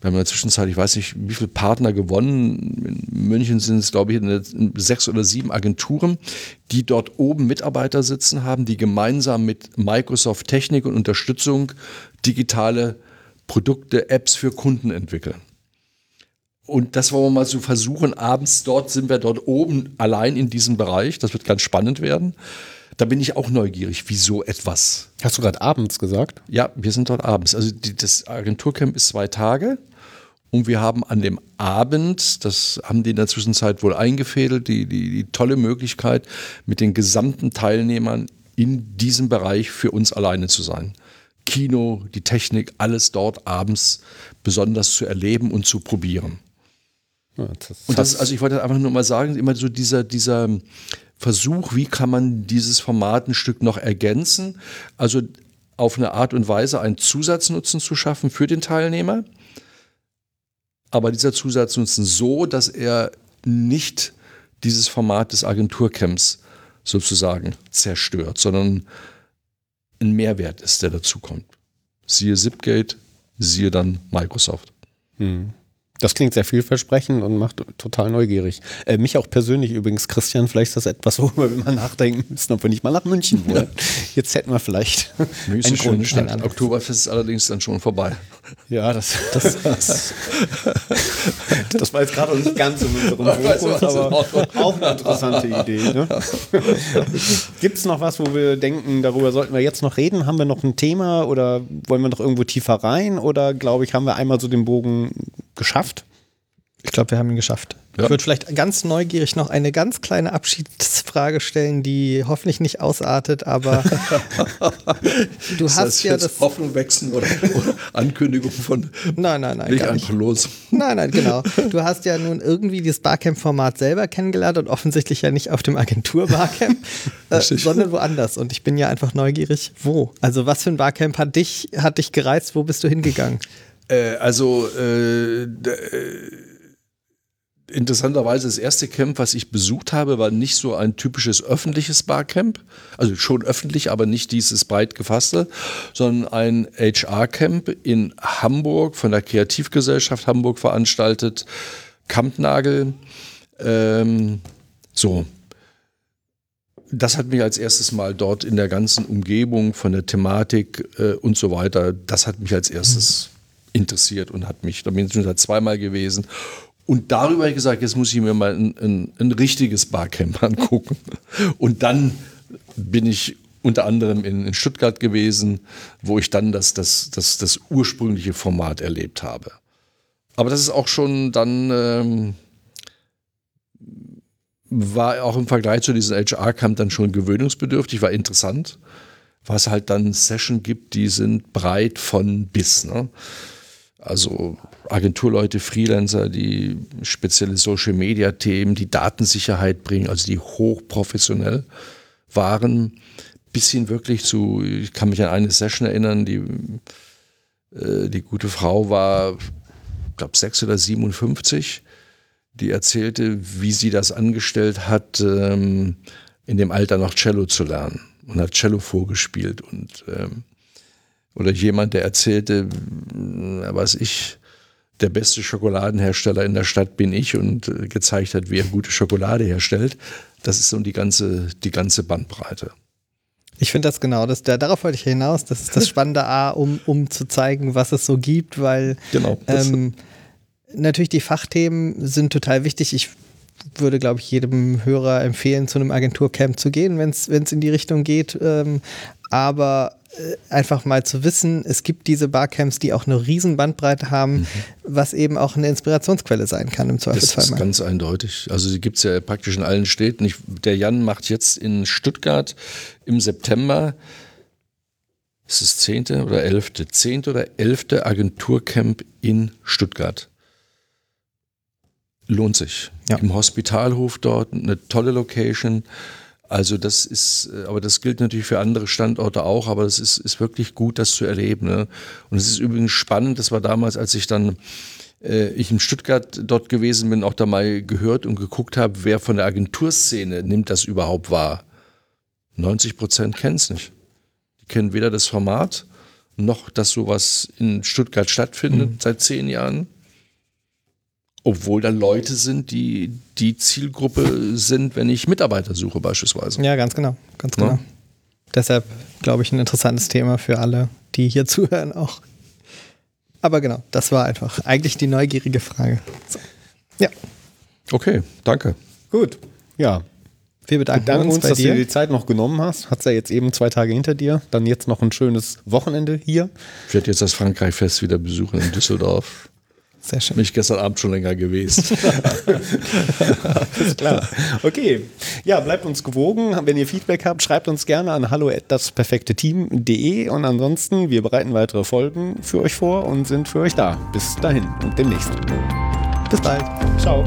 Speaker 4: Wir haben in der Zwischenzeit, ich weiß nicht, wie viele Partner gewonnen. In München sind es, glaube ich, sechs oder sieben Agenturen, die dort oben Mitarbeiter sitzen haben, die gemeinsam mit Microsoft Technik und Unterstützung digitale Produkte, Apps für Kunden entwickeln. Und das wollen wir mal so versuchen. Abends dort sind wir dort oben allein in diesem Bereich. Das wird ganz spannend werden. Da bin ich auch neugierig, wie so etwas
Speaker 2: hast du gerade abends gesagt?
Speaker 4: ja, wir sind dort abends. Also die, das Agenturcamp ist zwei Tage und wir haben an dem Abend, das haben die in der Zwischenzeit wohl eingefädelt, die, die, die tolle Möglichkeit, mit den gesamten Teilnehmern in diesem Bereich für uns alleine zu sein. Kino, die Technik, alles dort abends besonders zu erleben und zu probieren.
Speaker 2: Ja, das
Speaker 4: Und das, also ich wollte einfach nur mal sagen, immer so dieser, dieser Versuch, wie kann man dieses Format ein Stück noch ergänzen? Also auf eine Art und Weise einen Zusatznutzen zu schaffen für den Teilnehmer. Aber dieser Zusatznutzen so, dass er nicht dieses Format des Agenturcamps sozusagen zerstört, sondern ein Mehrwert ist, der dazukommt. Siehe Zipgate, siehe dann Microsoft.
Speaker 2: Das klingt sehr vielversprechend und macht total neugierig. Äh, mich auch persönlich übrigens, Christian, vielleicht ist das etwas, worüber wir mal nachdenken müssen, ob wir nicht mal nach München wollen. Jetzt hätten wir vielleicht
Speaker 4: Nächste
Speaker 2: einen Grund.
Speaker 4: Oktoberfest ist allerdings dann schon vorbei.
Speaker 2: Ja, das, das, das, das war jetzt gerade nicht ganz in unserem
Speaker 4: Weiß,
Speaker 2: Fokus, aber auch eine interessante Idee. Ne? Gibt es noch was, wo wir denken, darüber sollten wir jetzt noch reden? Haben wir noch ein Thema oder wollen wir noch irgendwo tiefer rein? Oder glaube ich, haben wir einmal so den Bogen geschafft?
Speaker 3: Ich glaube, wir haben ihn geschafft.
Speaker 4: Ja.
Speaker 3: Ich würde vielleicht ganz neugierig noch eine ganz kleine Abschiedsfrage stellen, die hoffentlich nicht ausartet, aber du
Speaker 4: Ist
Speaker 3: hast
Speaker 4: das
Speaker 3: ja
Speaker 4: jetzt
Speaker 3: das.
Speaker 4: Hoffnung wechseln oder, oder Ankündigung von
Speaker 3: Nein, nein, nein.
Speaker 4: leg
Speaker 3: Gar nicht.
Speaker 4: einfach los.
Speaker 3: Nein, nein, genau. Du hast ja nun irgendwie dieses Barcamp-Format selber kennengelernt und offensichtlich ja nicht auf dem Agentur-Barcamp, äh, sondern woanders. Und ich bin ja einfach neugierig, wo? Also was für ein Barcamp hat dich, hat dich gereizt? Wo bist du hingegangen?
Speaker 4: Äh, also äh, äh, interessanterweise das erste Camp, was ich besucht habe, war nicht so ein typisches öffentliches Barcamp, also schon öffentlich, aber nicht dieses breit gefasste, sondern ein HR-Camp in Hamburg von der Kreativgesellschaft Hamburg veranstaltet, Kampnagel. Ähm, so, das hat mich als erstes Mal dort in der ganzen Umgebung von der Thematik äh, und so weiter, das hat mich als erstes interessiert und hat mich, da bin ich schon seit zweimal gewesen. Und darüber habe ich gesagt, jetzt muss ich mir mal ein, ein, ein richtiges Barcamp angucken. Und dann bin ich unter anderem in, in Stuttgart gewesen, wo ich dann das, das, das, das ursprüngliche Format erlebt habe. Aber das ist auch schon dann, ähm, war auch im Vergleich zu diesem HR-Camp dann schon gewöhnungsbedürftig, war interessant, was halt dann Session gibt, die sind breit von bis. Ne? Also Agenturleute, Freelancer, die spezielle Social-Media-Themen, die Datensicherheit bringen, also die hochprofessionell waren, bis hin wirklich zu, ich kann mich an eine Session erinnern, die, äh, die gute Frau war, ich glaube, 6 oder 57, die erzählte, wie sie das angestellt hat, ähm, in dem Alter noch Cello zu lernen und hat Cello vorgespielt und ähm, oder jemand, der erzählte, äh, was ich, der beste Schokoladenhersteller in der Stadt bin ich und äh, gezeigt hat, wie er gute Schokolade herstellt. Das ist so die ganze, die ganze Bandbreite.
Speaker 3: Ich finde das genau, das, da, darauf wollte ich hinaus. Das ist das Spannende A, um, um zu zeigen, was es so gibt, weil
Speaker 4: Genau.
Speaker 3: Ähm, natürlich die Fachthemen sind total wichtig. Ich würde, glaube ich, jedem Hörer empfehlen, zu einem Agenturcamp zu gehen, wenn es in die Richtung geht. Ähm, aber einfach mal zu wissen, es gibt diese Barcamps, die auch eine riesen Bandbreite haben, was eben auch eine Inspirationsquelle sein kann im
Speaker 4: Das
Speaker 3: Zweifelsfall.
Speaker 4: ist
Speaker 3: mal.
Speaker 4: ganz eindeutig. Also die gibt es ja praktisch in allen Städten. Ich, der Jan macht jetzt in Stuttgart im September, ist es 10. oder 11. 10. oder 11. Agenturcamp in Stuttgart. Lohnt sich.
Speaker 3: Ja.
Speaker 4: Im Hospitalhof dort, eine tolle Location. Also das ist, äh, aber das gilt natürlich für andere Standorte auch, aber es ist, ist wirklich gut, das zu erleben. Ne? Und es ist übrigens spannend, das war damals, als ich dann äh, ich in Stuttgart dort gewesen bin, auch da mal gehört und geguckt habe, wer von der Agenturszene nimmt das überhaupt wahr. 90 Prozent kennen es nicht. Die kennen weder das Format, noch dass sowas in Stuttgart stattfindet seit zehn Jahren. Obwohl da Leute sind, die die Zielgruppe sind, wenn ich Mitarbeiter suche beispielsweise.
Speaker 3: Ja, ganz genau, ganz genau. Deshalb glaube ich ein interessantes Thema für alle, die hier zuhören auch. Aber genau, das war einfach eigentlich die neugierige Frage. So. Ja,
Speaker 4: Okay, danke.
Speaker 2: Gut. Ja.
Speaker 3: wir bedanken,
Speaker 2: Danke
Speaker 3: uns,
Speaker 2: uns,
Speaker 3: bei
Speaker 2: dass du
Speaker 3: dir.
Speaker 2: dir die Zeit noch genommen hast. Hat's ja jetzt eben zwei Tage hinter dir. Dann jetzt noch ein schönes Wochenende hier.
Speaker 4: Ich werde jetzt das Frankreich-Fest wieder besuchen in Düsseldorf.
Speaker 3: Sehr schön.
Speaker 4: Bin ich gestern Abend schon länger gewesen.
Speaker 2: Ist klar. Okay. Ja, bleibt uns gewogen. Wenn ihr Feedback habt, schreibt uns gerne an hallo dasperfekteteam.de und ansonsten, wir bereiten weitere Folgen für euch vor und sind für euch da. Bis dahin und demnächst.
Speaker 3: Bis bald.
Speaker 2: Ciao.